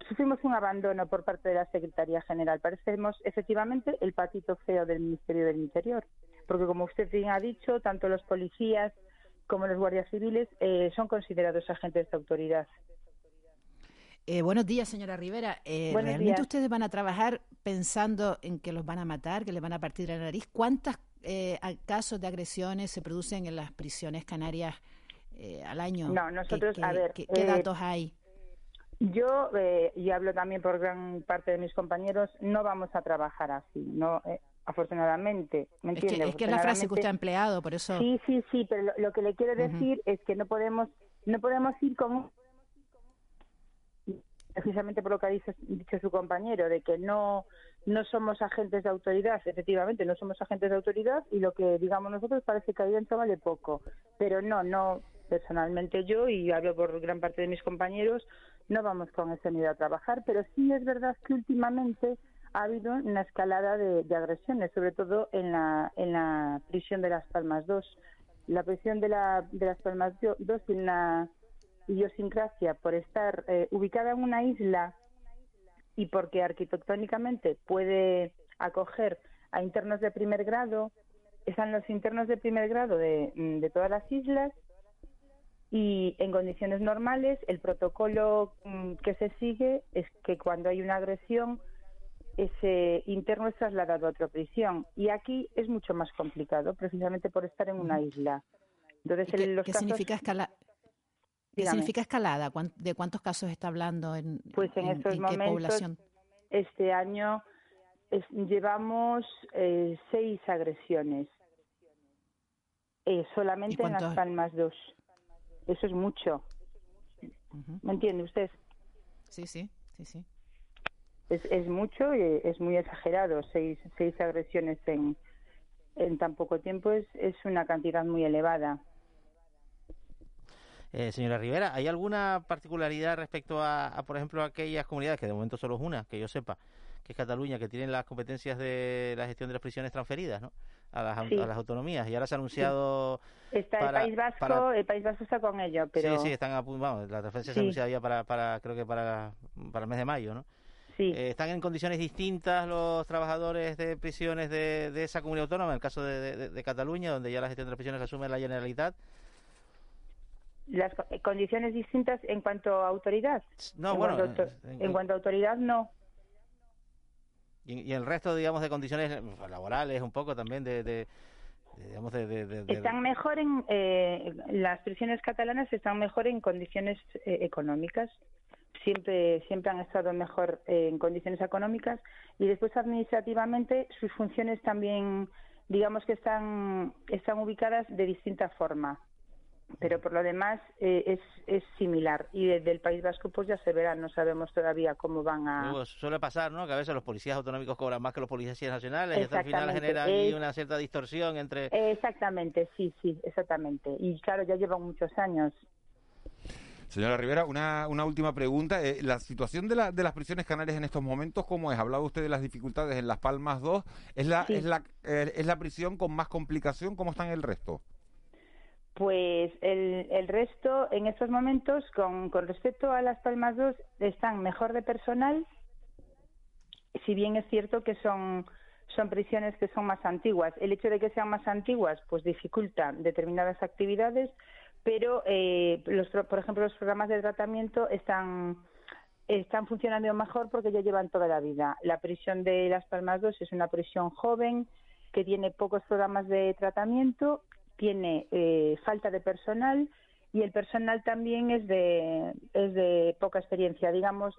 sufrimos un abandono por parte de la Secretaría General. Parecemos efectivamente el patito feo del Ministerio del Interior, porque como usted bien ha dicho, tanto los policías como los guardias civiles eh, son considerados agentes de autoridad. Eh, buenos días, señora Rivera. Eh, ¿Realmente ustedes van a trabajar pensando en que los van a matar, que les van a partir la nariz? ¿Cuántos casos de agresiones se producen en las prisiones canarias eh, al año? No, nosotros, a ver... ¿Qué, eh, datos hay? Yo, eh, y hablo también por gran parte de mis compañeros, no vamos a trabajar así, no afortunadamente. ¿me es, que, es que, es la frase que usted ha empleado, por eso... Sí, sí, sí, pero lo, que le quiero decir es que no podemos, no podemos ir con precisamente por lo que ha dicho, dicho, su compañero, de que no, no somos agentes de autoridad, efectivamente, no somos agentes de autoridad y lo que digamos nosotros parece que ahí dentro vale poco, pero no, no, personalmente yo, y hablo por gran parte de mis compañeros, no vamos con ese nivel a trabajar, pero sí es verdad que últimamente ha habido una escalada de, agresiones, sobre todo en la, en la prisión de Las Palmas 2. La prisión de, la, de Las Palmas 2 tiene una idiosincrasia por estar eh, ubicada en una isla y porque arquitectónicamente puede acoger a internos de primer grado, están los internos de primer grado de, de todas las islas y en condiciones normales el protocolo mm, que se sigue es que cuando hay una agresión ese interno es trasladado a otra prisión y aquí es mucho más complicado precisamente por estar en una isla. Entonces, ¿Qué, significa escala? ¿Qué significa escalada? ¿De cuántos casos está hablando? ¿En, pues en, estos momentos, este año llevamos eh, seis agresiones. Eh, solamente en Las Palmas dos. Eso es mucho. ¿Me entiende usted? Sí, sí, sí, sí. Es, es mucho y es muy exagerado. Seis, seis agresiones en, en tan poco tiempo es, es una cantidad muy elevada. Eh, señora Rivera, ¿hay alguna particularidad respecto a, por ejemplo, aquellas comunidades, que de momento solo es una, que yo sepa, que es Cataluña, que tienen las competencias de la gestión de las prisiones transferidas ¿no? a, las, a las autonomías? Y ahora se ha anunciado... Está el País Vasco, el País Vasco está con ello, pero... Sí, sí, están a, vamos, la transferencia se ha anunciado ya para, para, creo que para, para el mes de mayo, ¿no? Sí. Eh, ¿Están en condiciones distintas los trabajadores de prisiones de, de esa comunidad autónoma, en el caso de, de, Cataluña, donde ya la gestión de las prisiones asume la Generalitat? las condiciones distintas en cuanto a autoridad. No, en bueno, cuanto, en, cuanto a autoridad no. Y, el resto, digamos, de condiciones laborales, un poco también de, digamos, de, están mejor en eh, las prisiones catalanas están mejor en condiciones eh, económicas. Siempre, siempre han estado mejor eh, en condiciones económicas y después administrativamente sus funciones también, digamos que están, están ubicadas de distinta forma pero por lo demás eh, es, es similar y desde el País Vasco pues ya se verá, no sabemos todavía cómo van a... suele pasar, ¿no? Que a veces los policías autonómicos cobran más que los policías nacionales y hasta al final genera ahí una cierta distorsión entre... Exactamente, sí, sí, exactamente. Y claro, ya llevan muchos años. Señora Rivera, una, una última pregunta. Eh, la situación de, la, de las prisiones canarias en estos momentos, ¿cómo es? Hablaba usted de las dificultades en Las Palmas 2. ¿Es la, es, la, eh, ¿Es la prisión con más complicación? ¿Cómo están el resto? Pues el, el resto, en estos momentos, con, con respecto a Las Palmas 2, están mejor de personal, si bien es cierto que son, son prisiones que son más antiguas. El hecho de que sean más antiguas, pues dificulta determinadas actividades, pero, eh, los, por ejemplo, los programas de tratamiento están, están funcionando mejor porque ya llevan toda la vida. La prisión de Las Palmas 2 es una prisión joven que tiene pocos programas de tratamiento tiene eh, falta de personal y el personal también es de, es de poca experiencia, digamos,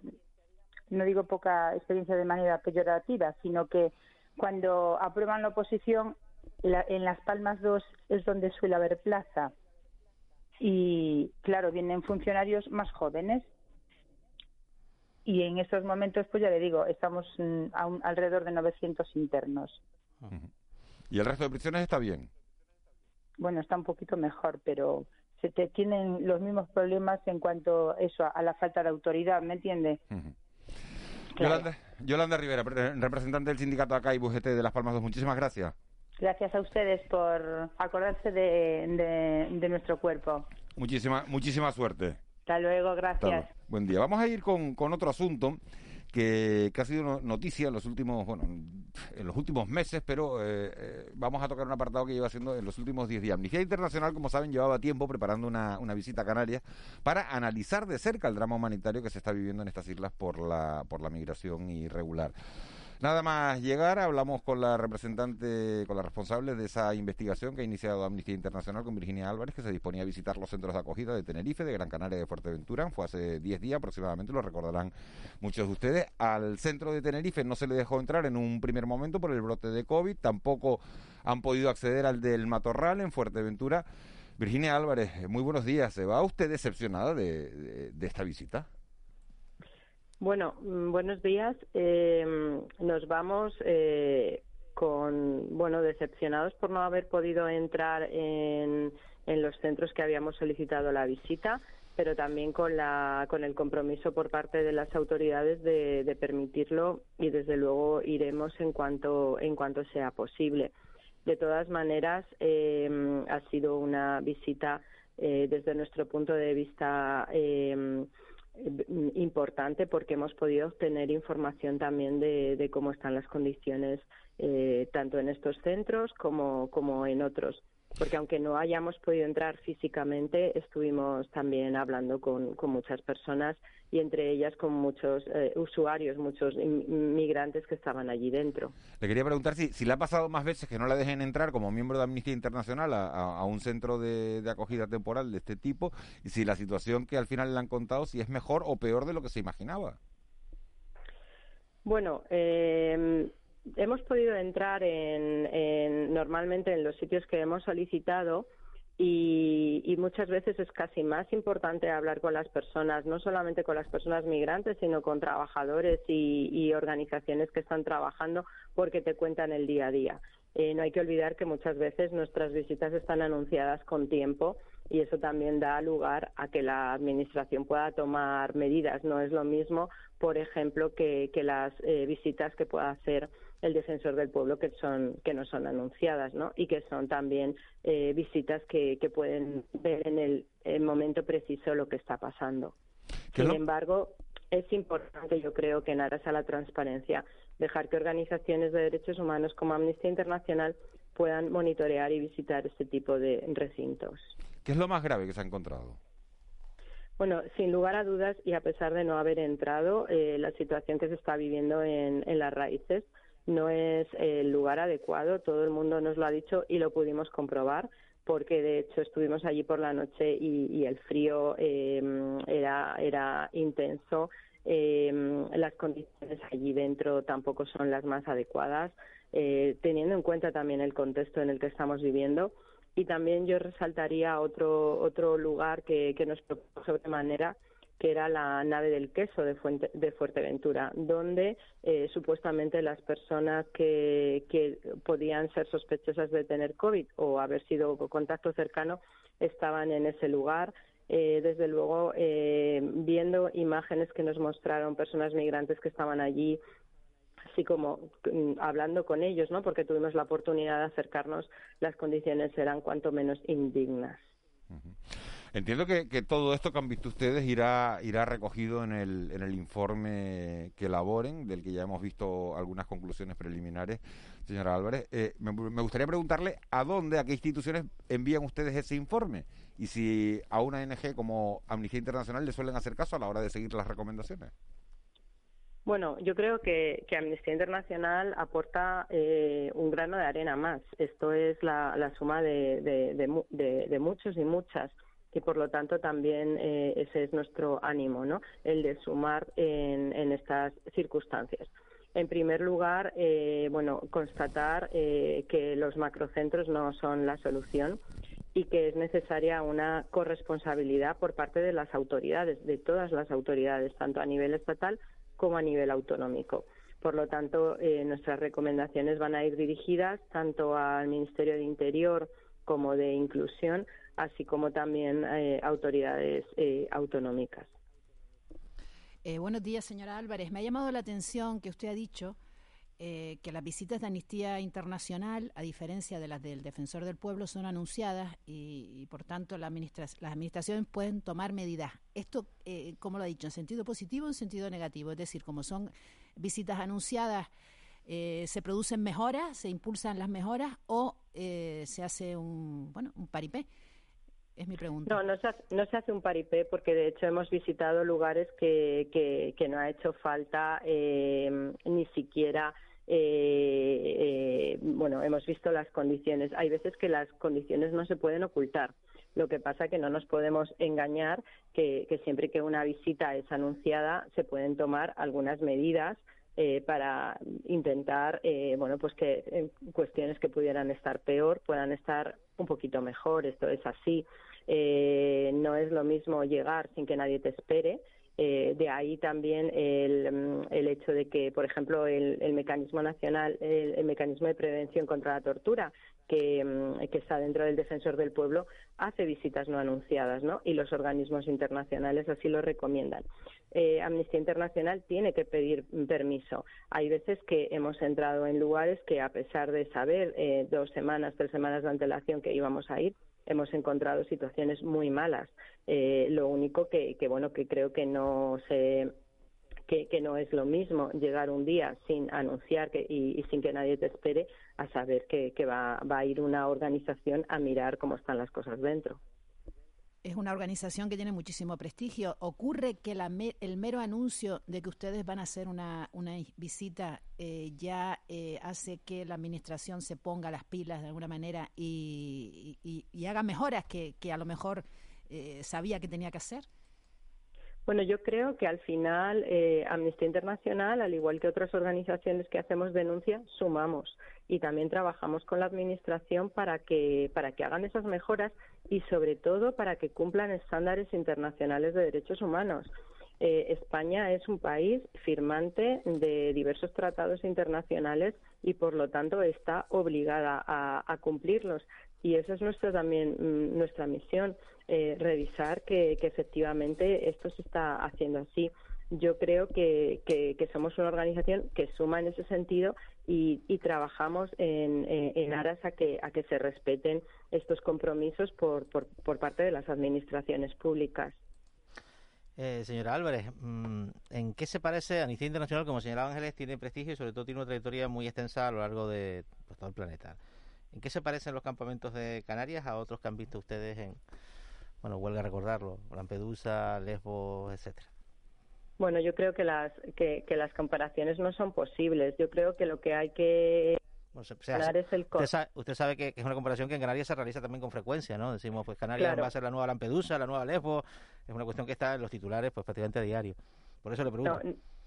no digo poca experiencia de manera peyorativa, sino que cuando aprueban la oposición, en Las Palmas 2 es donde suele haber plaza. Y claro, vienen funcionarios más jóvenes. Y en estos momentos, pues ya le digo, estamos mm, alrededor de 900 internos. ¿Y el resto de prisiones está bien? Bueno, está un poquito mejor, pero se te tienen los mismos problemas en cuanto eso a la falta de autoridad, ¿me entiende? Yolanda, Rivera, representante del sindicato acá y BUGT de Las Palmas muchísimas gracias. Gracias a ustedes por acordarse de, de, nuestro cuerpo. Muchísima, muchísima suerte. Hasta luego, gracias. Buen día. Vamos a ir con, con otro asunto que, ha sido noticia en los últimos, bueno, en los últimos meses, pero eh, eh, vamos a tocar un apartado que lleva haciendo en los últimos 10 días. Amnistía Internacional, como saben, llevaba tiempo preparando una, una visita a Canarias para analizar de cerca el drama humanitario que se está viviendo en estas islas por la, por la migración irregular. Nada más llegar, hablamos con la representante, con la responsable de esa investigación que ha iniciado Amnistía Internacional con Virginia Álvarez, que se disponía a visitar los centros de acogida de Tenerife, de Gran Canaria y de Fuerteventura. Fue hace 10 días aproximadamente, lo recordarán muchos de ustedes. Al centro de Tenerife no se le dejó entrar en un primer momento por el brote de COVID, tampoco han podido acceder al del Matorral en Fuerteventura. Virginia Álvarez, muy buenos días. ¿Se va usted decepcionada de esta visita? Bueno, mm, buenos días. Eh, nos vamos eh, con, bueno, decepcionados por no haber podido entrar en, en los centros que habíamos solicitado la visita, pero también con, la, con el compromiso por parte de las autoridades de, de permitirlo y desde luego iremos en cuanto, en cuanto sea posible. De todas maneras, eh, ha sido una visita eh, desde nuestro punto de vista eh, importante porque hemos podido obtener información también de, cómo están las condiciones eh, tanto en estos centros como, como en otros porque aunque no hayamos podido entrar físicamente, estuvimos también hablando con, muchas personas y entre ellas con muchos eh, usuarios, muchos inmigrantes que estaban allí dentro. Le quería preguntar si, si le ha pasado más veces que no la dejen entrar como miembro de Amnistía Internacional a, un centro de, de, acogida temporal de este tipo y si la situación que al final le han contado si es mejor o peor de lo que se imaginaba. Bueno, eh, hemos podido entrar en, normalmente en los sitios que hemos solicitado y, muchas veces es casi más importante hablar con las personas, no solamente con las personas migrantes, sino con trabajadores y, organizaciones que están trabajando porque te cuentan el día a día. Eh, no hay que olvidar que muchas veces nuestras visitas están anunciadas con tiempo y eso también da lugar a que la Administración pueda tomar medidas. No es lo mismo, por ejemplo, que, las eh, visitas que pueda hacer el defensor del pueblo que son que no son anunciadas ¿no? y que son también eh, visitas que, que, pueden ver en el, momento preciso lo que está pasando. Sin embargo, es importante, yo creo, que en aras a la transparencia, dejar que organizaciones de derechos humanos como Amnistía Internacional puedan monitorear y visitar este tipo de recintos. ¿Qué es lo más grave que se ha encontrado? Bueno, sin lugar a dudas, y a pesar de no haber entrado, eh, la situación que se está viviendo en, en las raíces no es el lugar adecuado, todo el mundo nos lo ha dicho y lo pudimos comprobar porque de hecho estuvimos allí por la noche y, el frío eh, era, era intenso, eh, las condiciones allí dentro tampoco son las más adecuadas, eh, teniendo en cuenta también el contexto en el que estamos viviendo. Y también yo resaltaría otro, otro lugar que, que nos preocupa sobremanera, que era la nave del queso de, de Fuerteventura, donde eh, supuestamente las personas que, que, podían ser sospechosas de tener COVID o haber sido contacto cercano estaban en ese lugar. Eh, desde luego, eh, viendo imágenes que nos mostraron personas migrantes que estaban allí, así como mm, hablando con ellos, ¿no? Porque tuvimos la oportunidad de acercarnos, las condiciones eran cuanto menos indignas. Entiendo que, todo esto que han visto ustedes irá, irá recogido en el, en el informe que elaboren, del que ya hemos visto algunas conclusiones preliminares, señora Álvarez. Eh, me, gustaría preguntarle a dónde, a qué instituciones envían ustedes ese informe y si a una ONG como Amnistía Internacional le suelen hacer caso a la hora de seguir las recomendaciones. Bueno, yo creo que, Amnistía Internacional aporta eh, un grano de arena más. Esto es la, suma de, de muchos y muchas y por lo tanto también eh, ese es nuestro ánimo, ¿no? El de sumar en, estas circunstancias. En primer lugar, eh, bueno, constatar eh, que los macrocentros no son la solución y que es necesaria una corresponsabilidad por parte de las autoridades, de todas las autoridades, tanto a nivel estatal como a nivel autonómico. Por lo tanto, nuestras recomendaciones van a ir dirigidas tanto al Ministerio de Interior como de Inclusión así como también eh, autoridades eh, autonómicas. Eh, buenos días, señora Álvarez. Me ha llamado la atención que usted ha dicho que las visitas de Amnistía Internacional, a diferencia de las del Defensor del Pueblo, son anunciadas y, por tanto las administraciones pueden tomar medidas. Esto, ¿cómo lo ha dicho? ¿En sentido positivo o en sentido negativo? Es decir, como son visitas anunciadas, ¿se producen mejoras, se impulsan las mejoras o se hace un, bueno, un paripé? No, no se, hace, no se hace un paripé porque de hecho hemos visitado lugares que, que, no ha hecho falta eh, ni siquiera. Eh, eh, bueno, hemos visto las condiciones. Hay veces que las condiciones no se pueden ocultar. Lo que pasa que no nos podemos engañar que, siempre que una visita es anunciada se pueden tomar algunas medidas para intentar, bueno, pues que cuestiones que pudieran estar peor puedan estar un poquito mejor. Esto es así. Eh, no es lo mismo llegar sin que nadie te espere. Eh, de ahí también el, mm, el, hecho de que, por ejemplo, el, mecanismo nacional, el, mecanismo de prevención contra la tortura, que, mm, que, está dentro del defensor del pueblo, hace visitas no anunciadas, ¿no? Y los organismos internacionales así lo recomiendan. Eh, Amnistía Internacional tiene que pedir permiso. Hay veces que hemos entrado en lugares que, a pesar de saber dos semanas, tres semanas de antelación que íbamos a ir, hemos encontrado situaciones muy malas. Eh, lo único que, que, bueno, que creo que no se que, no es lo mismo llegar un día sin anunciar que, y, sin que nadie te espere a saber que, que va, va a ir una organización a mirar cómo están las cosas dentro es una organización que tiene muchísimo prestigio. ¿Ocurre que la el mero anuncio de que ustedes van a hacer una, visita eh, ya eh, hace que la administración se ponga las pilas de alguna manera y, haga mejoras que, que, a lo mejor eh, sabía que tenía que hacer? Bueno, yo creo que al final eh, Amnistía Internacional, al igual que otras organizaciones que hacemos denuncia, sumamos y también trabajamos con la Administración para que, para que hagan esas mejoras y sobre todo para que cumplan estándares internacionales de derechos humanos. Eh, España es un país firmante de diversos tratados internacionales y por lo tanto está obligada a, cumplirlos y esa es nuestra también mm, nuestra misión eh, revisar que, efectivamente esto se está haciendo así yo creo que, que, somos una organización que suma en ese sentido y, trabajamos en, en, aras a que, a que se respeten estos compromisos por, por, parte de las administraciones públicas. Eh, señora Álvarez, mm, ¿en qué se parece Amnistía Internacional? Como señalaba Ángeles, tiene prestigio y sobre todo tiene una trayectoria muy extensa a lo largo de pues, todo el planeta. ¿En qué se parecen los campamentos de Canarias a otros que han visto ustedes en, bueno, huelga a recordarlo, Lampedusa, Lesbos, etcétera? Bueno, yo creo que las, que, que las comparaciones no son posibles. Yo creo que lo que hay que usted, sabe, que, es una comparación que en Canarias se realiza también con frecuencia, ¿no? Decimos, pues Canarias va a ser la nueva Lampedusa, la nueva Lesbos, es una cuestión que está en los titulares pues prácticamente a diario. Por eso le pregunto.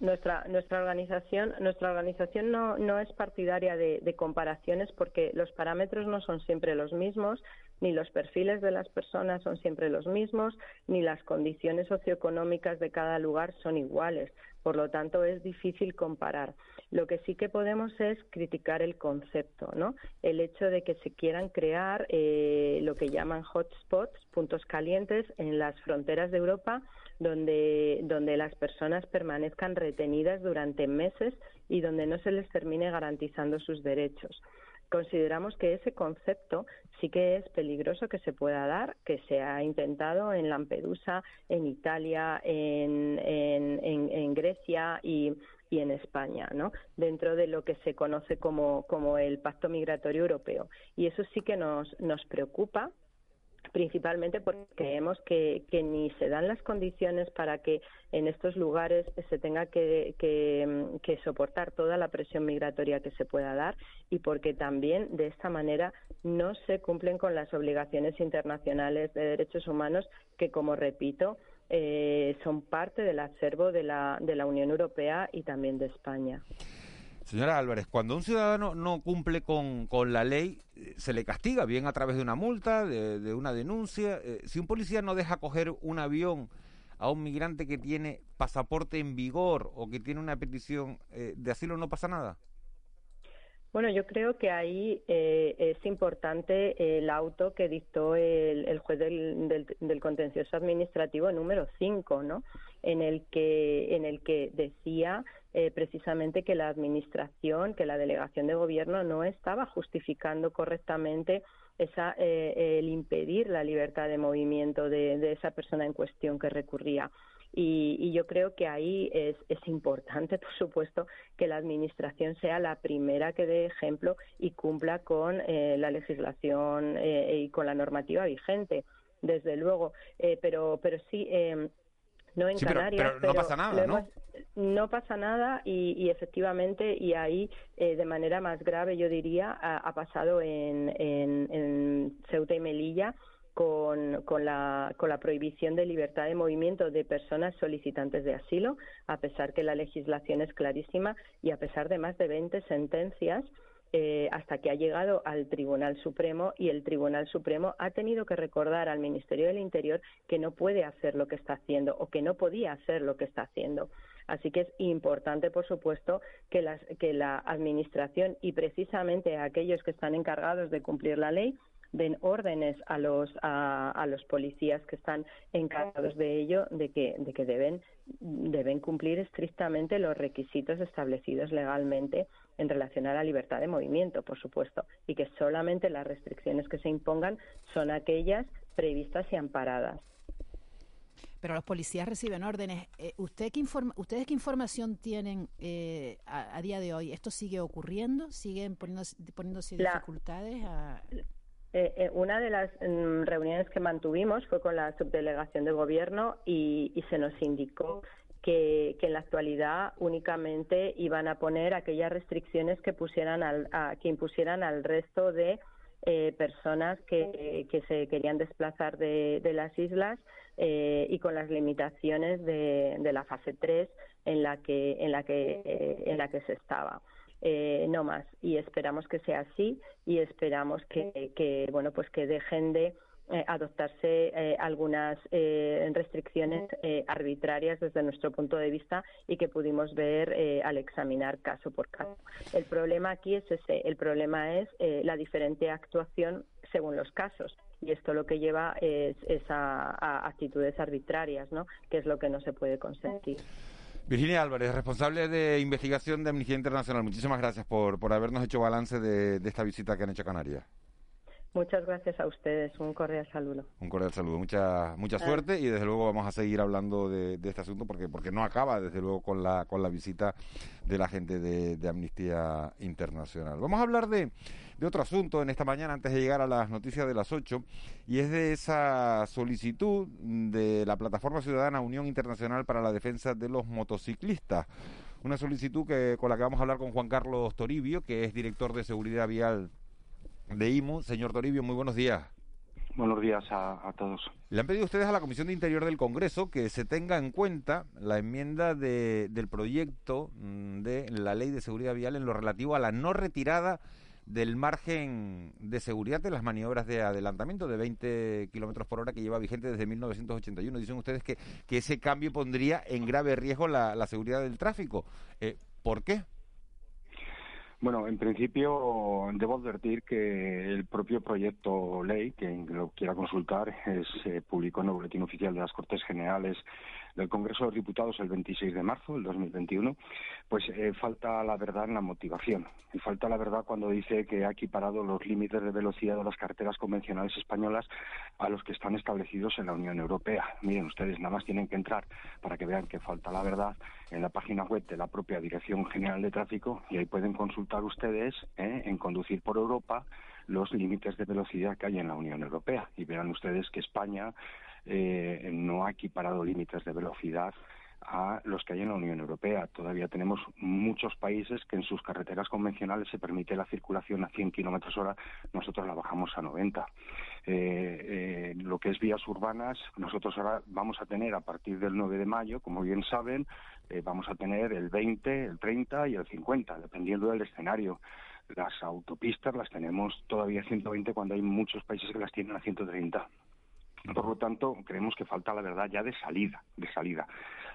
Nuestra nuestra organización nuestra organización no, no es partidaria de, de, comparaciones porque los parámetros no son siempre los mismos ni los perfiles de las personas son siempre los mismos ni las condiciones socioeconómicas de cada lugar son iguales por lo tanto, es difícil comparar. Lo que sí que podemos es criticar el concepto, ¿no? El hecho de que se quieran crear eh, lo que llaman hotspots, puntos calientes, en las fronteras de Europa, donde, donde las personas permanezcan retenidas durante meses y donde no se les termine garantizando sus derechos consideramos que ese concepto sí que es peligroso que se pueda dar, que se ha intentado en Lampedusa, en Italia, en, Grecia y, y, en España, ¿no? Dentro de lo que se conoce como, como el Pacto Migratorio Europeo. Y eso sí que nos, nos preocupa principalmente porque creemos que, ni se dan las condiciones para que en estos lugares se tenga que, que, soportar toda la presión migratoria que se pueda dar y porque también de esta manera no se cumplen con las obligaciones internacionales de derechos humanos que, como repito, eh, son parte del acervo de la, de la Unión Europea y también de España. Señora Álvarez, cuando un ciudadano no cumple con, con la ley, eh, se le castiga, bien a través de una multa, de, una denuncia. Eh, si un policía no deja coger un avión a un migrante que tiene pasaporte en vigor o que tiene una petición eh, de asilo, ¿no pasa nada? Bueno, yo creo que ahí es importante el auto que dictó el, juez del, del, del, contencioso administrativo número 5, ¿no? En el que en el que decía eh, precisamente que la Administración, que la Delegación de Gobierno no estaba justificando correctamente esa, eh, el impedir la libertad de movimiento de, esa persona en cuestión que recurría. Y, yo creo que ahí es, es, importante, por supuesto, que la Administración sea la primera que dé ejemplo y cumpla con eh, la legislación y con la normativa vigente, desde luego. pero, pero sí, no en Canarias. Pero, no pasa nada, ¿no? no pasa nada y, efectivamente, y ahí eh, de manera más grave, yo diría, ha, pasado en, en, Ceuta y Melilla. Con, con, la, con la prohibición de libertad de movimiento de personas solicitantes de asilo, a pesar que la legislación es clarísima y a pesar de más de 20 sentencias eh, hasta que ha llegado al Tribunal Supremo y el Tribunal Supremo ha tenido que recordar al Ministerio del Interior que no puede hacer lo que está haciendo o que no podía hacer lo que está haciendo. Así que es importante, por supuesto, que, que la Administración y precisamente aquellos que están encargados de cumplir la ley den órdenes a los a, los policías que están encargados de ello de que de que deben deben cumplir estrictamente los requisitos establecidos legalmente en relación a la libertad de movimiento, por supuesto, y que solamente las restricciones que se impongan son aquellas previstas y amparadas. Pero los policías reciben órdenes. Eh, ¿usted qué informa, ¿Ustedes qué información tienen eh, a, día de hoy? ¿Esto sigue ocurriendo? ¿Siguen poniéndose, poniéndose dificultades? Eh, una de las mm, reuniones que mantuvimos fue con la subdelegación de gobierno y, y se nos indicó que, en la actualidad únicamente iban a poner aquellas restricciones que pusieran al, que impusieran al resto de eh, personas que, que, se querían desplazar de, de las islas eh, y con las limitaciones de, de, la fase 3 en la que, en la que, eh, en la que se estaba. No más y esperamos que sea así y esperamos que, que bueno pues que dejen de eh, adoptarse eh, algunas eh, restricciones arbitrarias desde nuestro punto de vista y que pudimos ver al examinar caso por caso. El problema aquí es ese, el problema es la diferente actuación según los casos y esto lo que lleva es, a, actitudes arbitrarias, ¿no? que es lo que no se puede consentir. Virginia Álvarez, responsable de investigación de Amnistía Internacional, muchísimas gracias por, por habernos hecho balance de, de esta visita que han hecho a Canarias. Muchas gracias a ustedes. Un cordial saludo. Un cordial saludo. Mucha mucha suerte y desde luego vamos a seguir hablando de, este asunto porque porque no acaba desde luego con la con la visita de la gente de, Amnistía Internacional. Vamos a hablar de, de otro asunto en esta mañana antes de llegar a las noticias de las 8 y es de esa solicitud de la plataforma ciudadana Unión Internacional para la Defensa de los Motociclistas una solicitud que con la que vamos a hablar con Juan Carlos Toribio, que es director de seguridad vial de IMU. Señor Toribio, muy buenos días. Buenos días a, todos. Le han pedido ustedes a la Comisión de Interior del Congreso que se tenga en cuenta la enmienda de, del proyecto mm, de la Ley de Seguridad Vial en lo relativo a la no retirada del margen de seguridad de las maniobras de adelantamiento de 20 kilómetros por hora que lleva vigente desde 1981. Dicen ustedes que, que ese cambio pondría en grave riesgo la, la seguridad del tráfico. Eh, ¿Por qué? Bueno, en principio debo advertir que el propio proyecto ley, quien lo quiera consultar, se publicó en el Boletín Oficial de las Cortes Generales del Congreso de los Diputados el 26 de marzo del 2021, pues eh, falta la verdad en la motivación. Y falta la verdad cuando dice que ha equiparado los límites de velocidad de las carreteras convencionales españolas a los que están establecidos en la Unión Europea. Miren, ustedes nada más tienen que entrar para que vean que falta la verdad en la página web de la propia Dirección General de Tráfico y ahí pueden consultar ustedes eh, en Conducir por Europa los límites de velocidad que hay en la Unión Europea y verán ustedes que España eh, no ha equiparado límites de velocidad a los que hay en la Unión Europea. Todavía tenemos muchos países que en sus carreteras convencionales se permite la circulación a 100 kilómetros hora, nosotros la bajamos a 90. Eh, eh, lo que es vías urbanas, nosotros ahora vamos a tener a partir del 9 de mayo, como bien saben, eh, vamos a tener el 20, el 30 y el 50, dependiendo del escenario. Las autopistas las tenemos todavía a 120 cuando hay muchos países que las tienen a 130. Por lo tanto, creemos que falta la verdad ya de salida, de salida.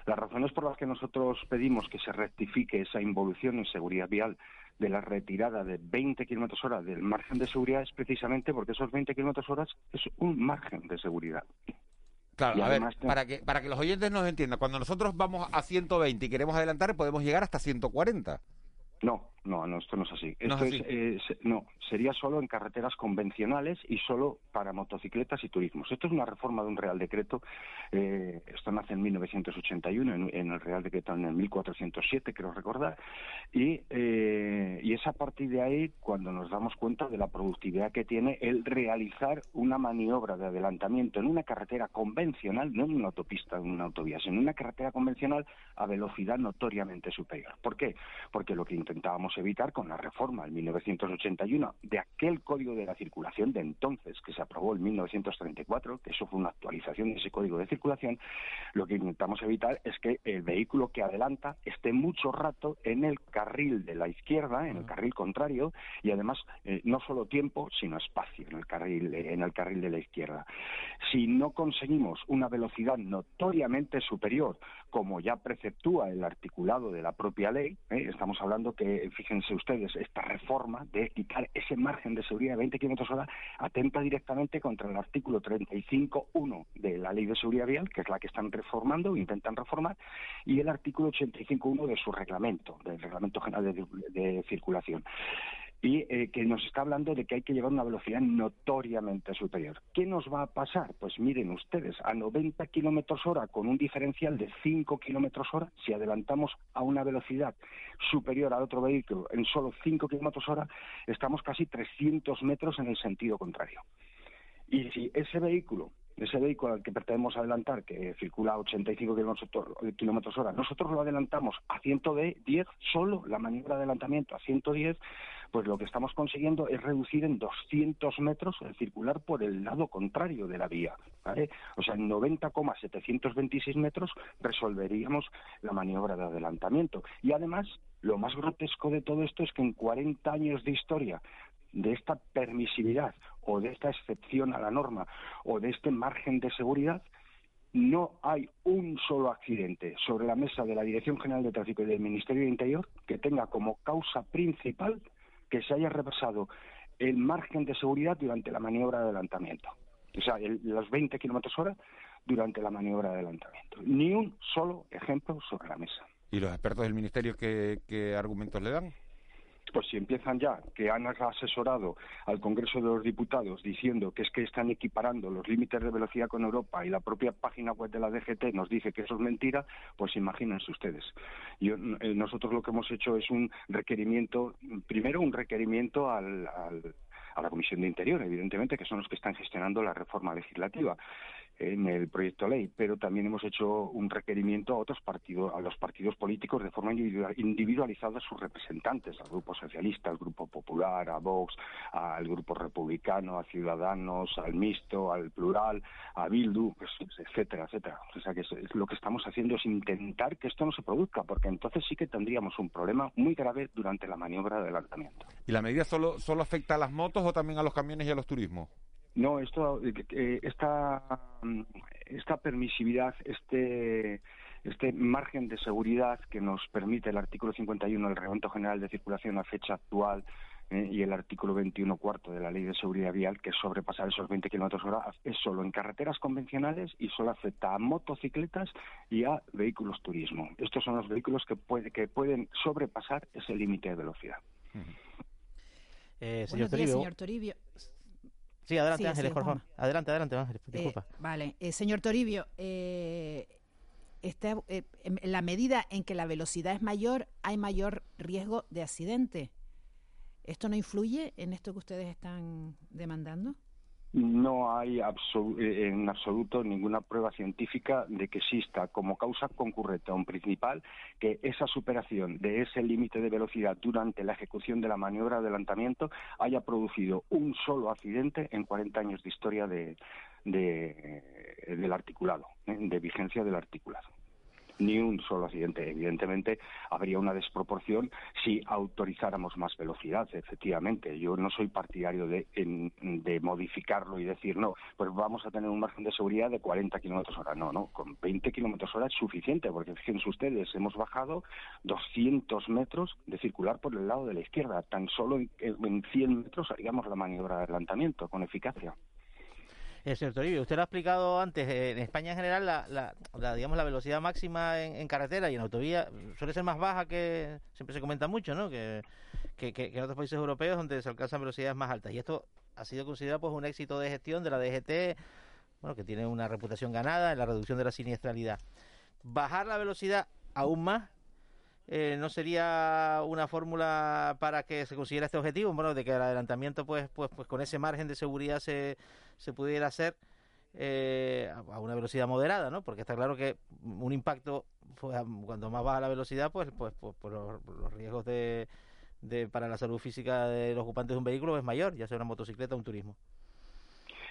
Las razones por las que nosotros pedimos que se rectifique esa involución en seguridad vial de la retirada de 20 kilómetros hora del margen de seguridad es precisamente porque esos 20 kilómetros horas es un margen de seguridad. Claro, a ver, para que, para que los oyentes nos entiendan, cuando nosotros vamos a 120 y queremos adelantar, podemos llegar hasta 140. No, no, no, esto no es así. Esto es, eh, no, sería solo en carreteras convencionales y solo para motocicletas y turismos. Esto es una reforma de un Real Decreto. Eh, esto nace en 1981, en, el Real Decreto en el 1407, creo recordar. Y, eh, y es a partir de ahí cuando nos damos cuenta de la productividad que tiene el realizar una maniobra de adelantamiento en una carretera convencional, no en una autopista, en una autovía, sino en una carretera convencional a velocidad notoriamente superior. ¿Por qué? Porque lo que intentábamos evitar con la reforma en 1981 de aquel Código de la Circulación de entonces, que se aprobó en 1934, que eso fue una actualización de ese Código de Circulación, lo que intentamos evitar es que el vehículo que adelanta esté mucho rato en el carril de la izquierda, en el carril contrario, y además eh, no solo tiempo, sino espacio en el carril, en el carril de la izquierda. Si no conseguimos una velocidad notoriamente superior, como ya preceptúa el articulado de la propia ley, ¿eh? estamos hablando que, fíjense ustedes, esta reforma de quitar ese margen de seguridad de 20 kilómetros hora atenta directamente contra el artículo 35.1 de la Ley de Seguridad Vial, que es la que están reformando, intentan reformar, y el artículo 85.1 de su reglamento, del Reglamento General de Circulación y eh, que nos está hablando de que hay que llevar una velocidad notoriamente superior. ¿Qué nos va a pasar? Pues miren ustedes, a 90 kilómetros hora con un diferencial de 5 kilómetros hora, si adelantamos a una velocidad superior al otro vehículo en solo 5 kilómetros hora, estamos casi 300 metros en el sentido contrario. Y si ese vehículo ese vehículo al que pretendemos adelantar, que circula a 85 kilómetros hora, nosotros lo adelantamos a 110, solo la maniobra de adelantamiento a 110, pues lo que estamos consiguiendo es reducir en 200 metros el circular por el lado contrario de la vía. O sea, en 90,726 metros resolveríamos la maniobra de adelantamiento. Y además, lo más grotesco de todo esto es que en 40 años de historia de esta permisividad o de esta excepción a la norma o de este margen de seguridad, no hay un solo accidente sobre la mesa de la Dirección General de Tráfico y del Ministerio de Interior que tenga como causa principal que se haya repasado el margen de seguridad durante la maniobra de adelantamiento. O sea, los 20 kilómetros hora durante la maniobra de adelantamiento. Ni un solo ejemplo sobre la mesa. ¿Y los expertos del Ministerio qué argumentos le dan? Pues si empiezan ya, que han asesorado al Congreso de los Diputados diciendo que es que están equiparando los límites de velocidad con Europa y la propia página web de la DGT nos dice que eso es mentira, pues imagínense ustedes. Yo, eh, nosotros lo que hemos hecho es un requerimiento, primero un requerimiento al, a la Comisión de Interior, evidentemente, que son los que están gestionando la reforma legislativa en el proyecto de ley, pero también hemos hecho un requerimiento a otros partidos, a los partidos políticos de forma individualizada a sus representantes, al Grupo Socialista, al Grupo Popular, a Vox, al Grupo Republicano, a Ciudadanos, al Mixto, al Plural, a Bildu, pues, etcétera, etcétera. O sea que lo que estamos haciendo es intentar que esto no se produzca, porque entonces sí que tendríamos un problema muy grave durante la maniobra de adelantamiento. ¿Y la medida solo, solo afecta a las motos o también a los camiones y a los turismos? No, esto, eh, eh, esta, mm, esta permisividad, este, este margen de seguridad que nos permite el artículo 51 del Reglamento General de Circulación a fecha actual eh, y el artículo 21 cuarto de la Ley de Seguridad Vial, que es sobrepasar esos 20 kilómetros hora, es solo en carreteras convencionales y solo afecta a motocicletas y a vehículos turismo. Estos son los vehículos que, puede, que pueden sobrepasar ese límite de velocidad. señor, señor Toribio. Sí, adelante Ángeles, por favor. Adelante, adelante Ángeles, eh, disculpa. vale, eh, señor Toribio, eh, está, en la medida en que la velocidad es mayor, hay mayor riesgo de accidente. ¿Esto no influye en esto que ustedes están demandando? No hay eh, en absoluto ninguna prueba científica de que exista como causa concurrente un principal que esa superación de ese límite de velocidad durante la ejecución de la maniobra de adelantamiento haya producido un solo accidente en 40 años de historia de, del articulado, ¿eh? de vigencia del articulado ni un solo accidente. Evidentemente habría una desproporción si autorizáramos más velocidad, efectivamente. Yo no soy partidario de, de modificarlo y decir, no, pues vamos a tener un margen de seguridad de 40 kilómetros hora. No, no, con 20 kilómetros hora es suficiente, porque fíjense ustedes, hemos bajado 200 metros de circular por el lado de la izquierda. Tan solo en, en 100 metros haríamos la maniobra de adelantamiento con eficacia. Eh, señor Toribio, usted lo ha explicado antes, eh, en España en general la, digamos, la velocidad máxima en, carretera y en autovía suele ser más baja que, siempre se comenta mucho, ¿no? Que, que, en otros países europeos donde se alcanzan velocidades más altas. Y esto ha sido considerado pues un éxito de gestión de la DGT, bueno, que tiene una reputación ganada en la reducción de la siniestralidad. Bajar la velocidad aún más eh, no sería una fórmula para que se consiguiera este objetivo, bueno, de que el adelantamiento, pues, pues, pues con ese margen de seguridad se, se pudiera hacer eh, a una velocidad moderada, ¿no? Porque está claro que un impacto, pues, cuando más baja la velocidad, pues, pues, pues, pues los, riesgos de, de, para la salud física de los ocupantes de un vehículo es mayor, ya sea una motocicleta o un turismo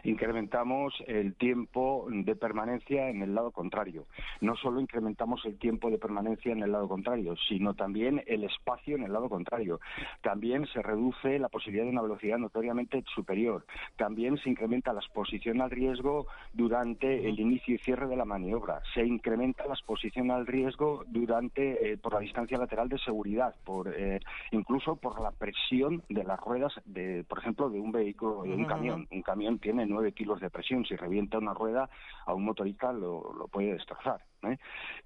incrementamos el tiempo de permanencia en el lado contrario. No solo incrementamos el tiempo de permanencia en el lado contrario, sino también el espacio en el lado contrario. También se reduce la posibilidad de una velocidad notoriamente superior. También se incrementa la exposición al riesgo durante el inicio y cierre de la maniobra. Se incrementa la exposición al riesgo durante eh, por la distancia lateral de seguridad, por eh, incluso por la presión de las ruedas de, por ejemplo, de un vehículo, de un camión. Un camión tiene 9 kilos de presión. Si revienta una rueda, a un motorista lo, puede destrozar. ¿eh?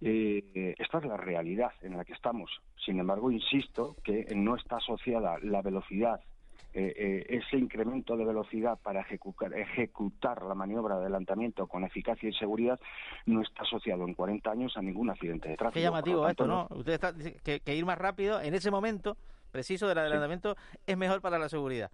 Eh, esta es la realidad en la que estamos. Sin embargo, insisto que no está asociada la velocidad eh, ese incremento de velocidad para ejecutar, ejecutar, la maniobra de adelantamiento con eficacia y seguridad no está asociado en 40 años a ningún accidente de tráfico. Qué llamativo esto, ¿no? Usted está que, que, ir más rápido en ese momento preciso del adelantamiento es mejor para la seguridad.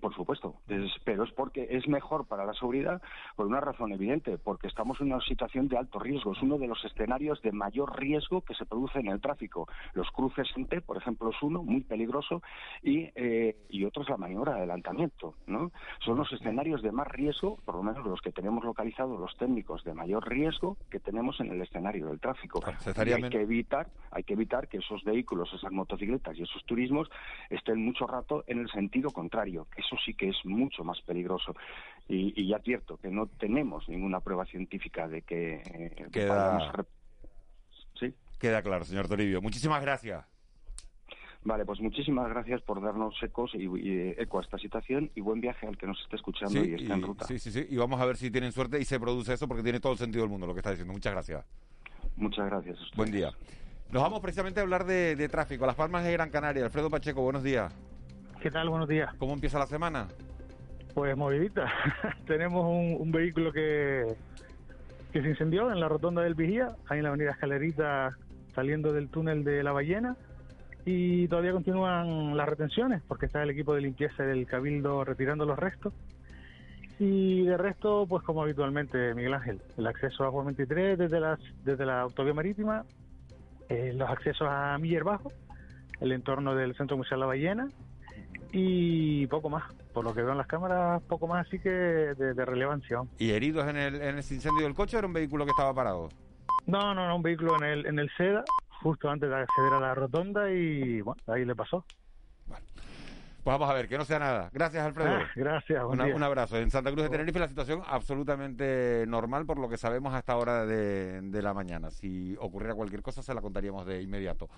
Por supuesto, pero es porque es mejor para la seguridad por una razón evidente, porque estamos en una situación de alto riesgo. Es uno de los escenarios de mayor riesgo que se produce en el tráfico. Los cruces en T, por ejemplo, es uno muy peligroso y, eh, y otro es la maniobra de adelantamiento. ¿no? Son los escenarios de más riesgo, por lo menos los que tenemos localizados los técnicos de mayor riesgo que tenemos en el escenario del tráfico. hay que evitar, hay que evitar que esos vehículos, esas motocicletas y esos turismos estén mucho rato en el sentido contrario eso sí que es mucho más peligroso. Y, y ya advierto que no tenemos ninguna prueba científica de que... Eh, Queda... ¿Sí? Queda claro, señor Toribio. Muchísimas gracias. Vale, pues muchísimas gracias por darnos ecos y, eco a esta situación y buen viaje al que nos esté escuchando y esté en ruta. Sí, sí, sí. Y vamos a ver si tienen suerte y se produce eso porque tiene todo el sentido del mundo lo que está diciendo. Muchas gracias. Muchas gracias. Buen día. Nos vamos precisamente a hablar de, de tráfico. Las Palmas de Gran Canaria. Alfredo Pacheco, buenos días. ¿Qué tal? Buenos días. ¿Cómo empieza la semana? Pues movidita. Tenemos un, vehículo que, que se incendió en la rotonda del Vigía, ahí en la avenida Escalerita, saliendo del túnel de la ballena. Y todavía continúan las retenciones, porque está el equipo de limpieza del Cabildo retirando los restos. Y de resto, pues como habitualmente, Miguel Ángel, el acceso a Agua 23 desde, las, desde la autovía marítima, eh, los accesos a Miller Bajo, el entorno del Centro Museo La Ballena, y poco más. Por lo que veo en las cámaras, poco más así que de, relevancia. ¿Y heridos en el, en ese incendio del coche o era un vehículo que estaba parado? No, no, no, un vehículo en el, en el SEDA, justo antes de acceder a la rotonda y bueno, ahí le pasó. Pues vamos a ver, que no sea nada. Gracias, Alfredo. Ah, gracias. un abrazo. En Santa Cruz de Tenerife la situación absolutamente normal por lo que sabemos hasta ahora de, de la mañana. Si ocurriera cualquier cosa se la contaríamos de inmediato.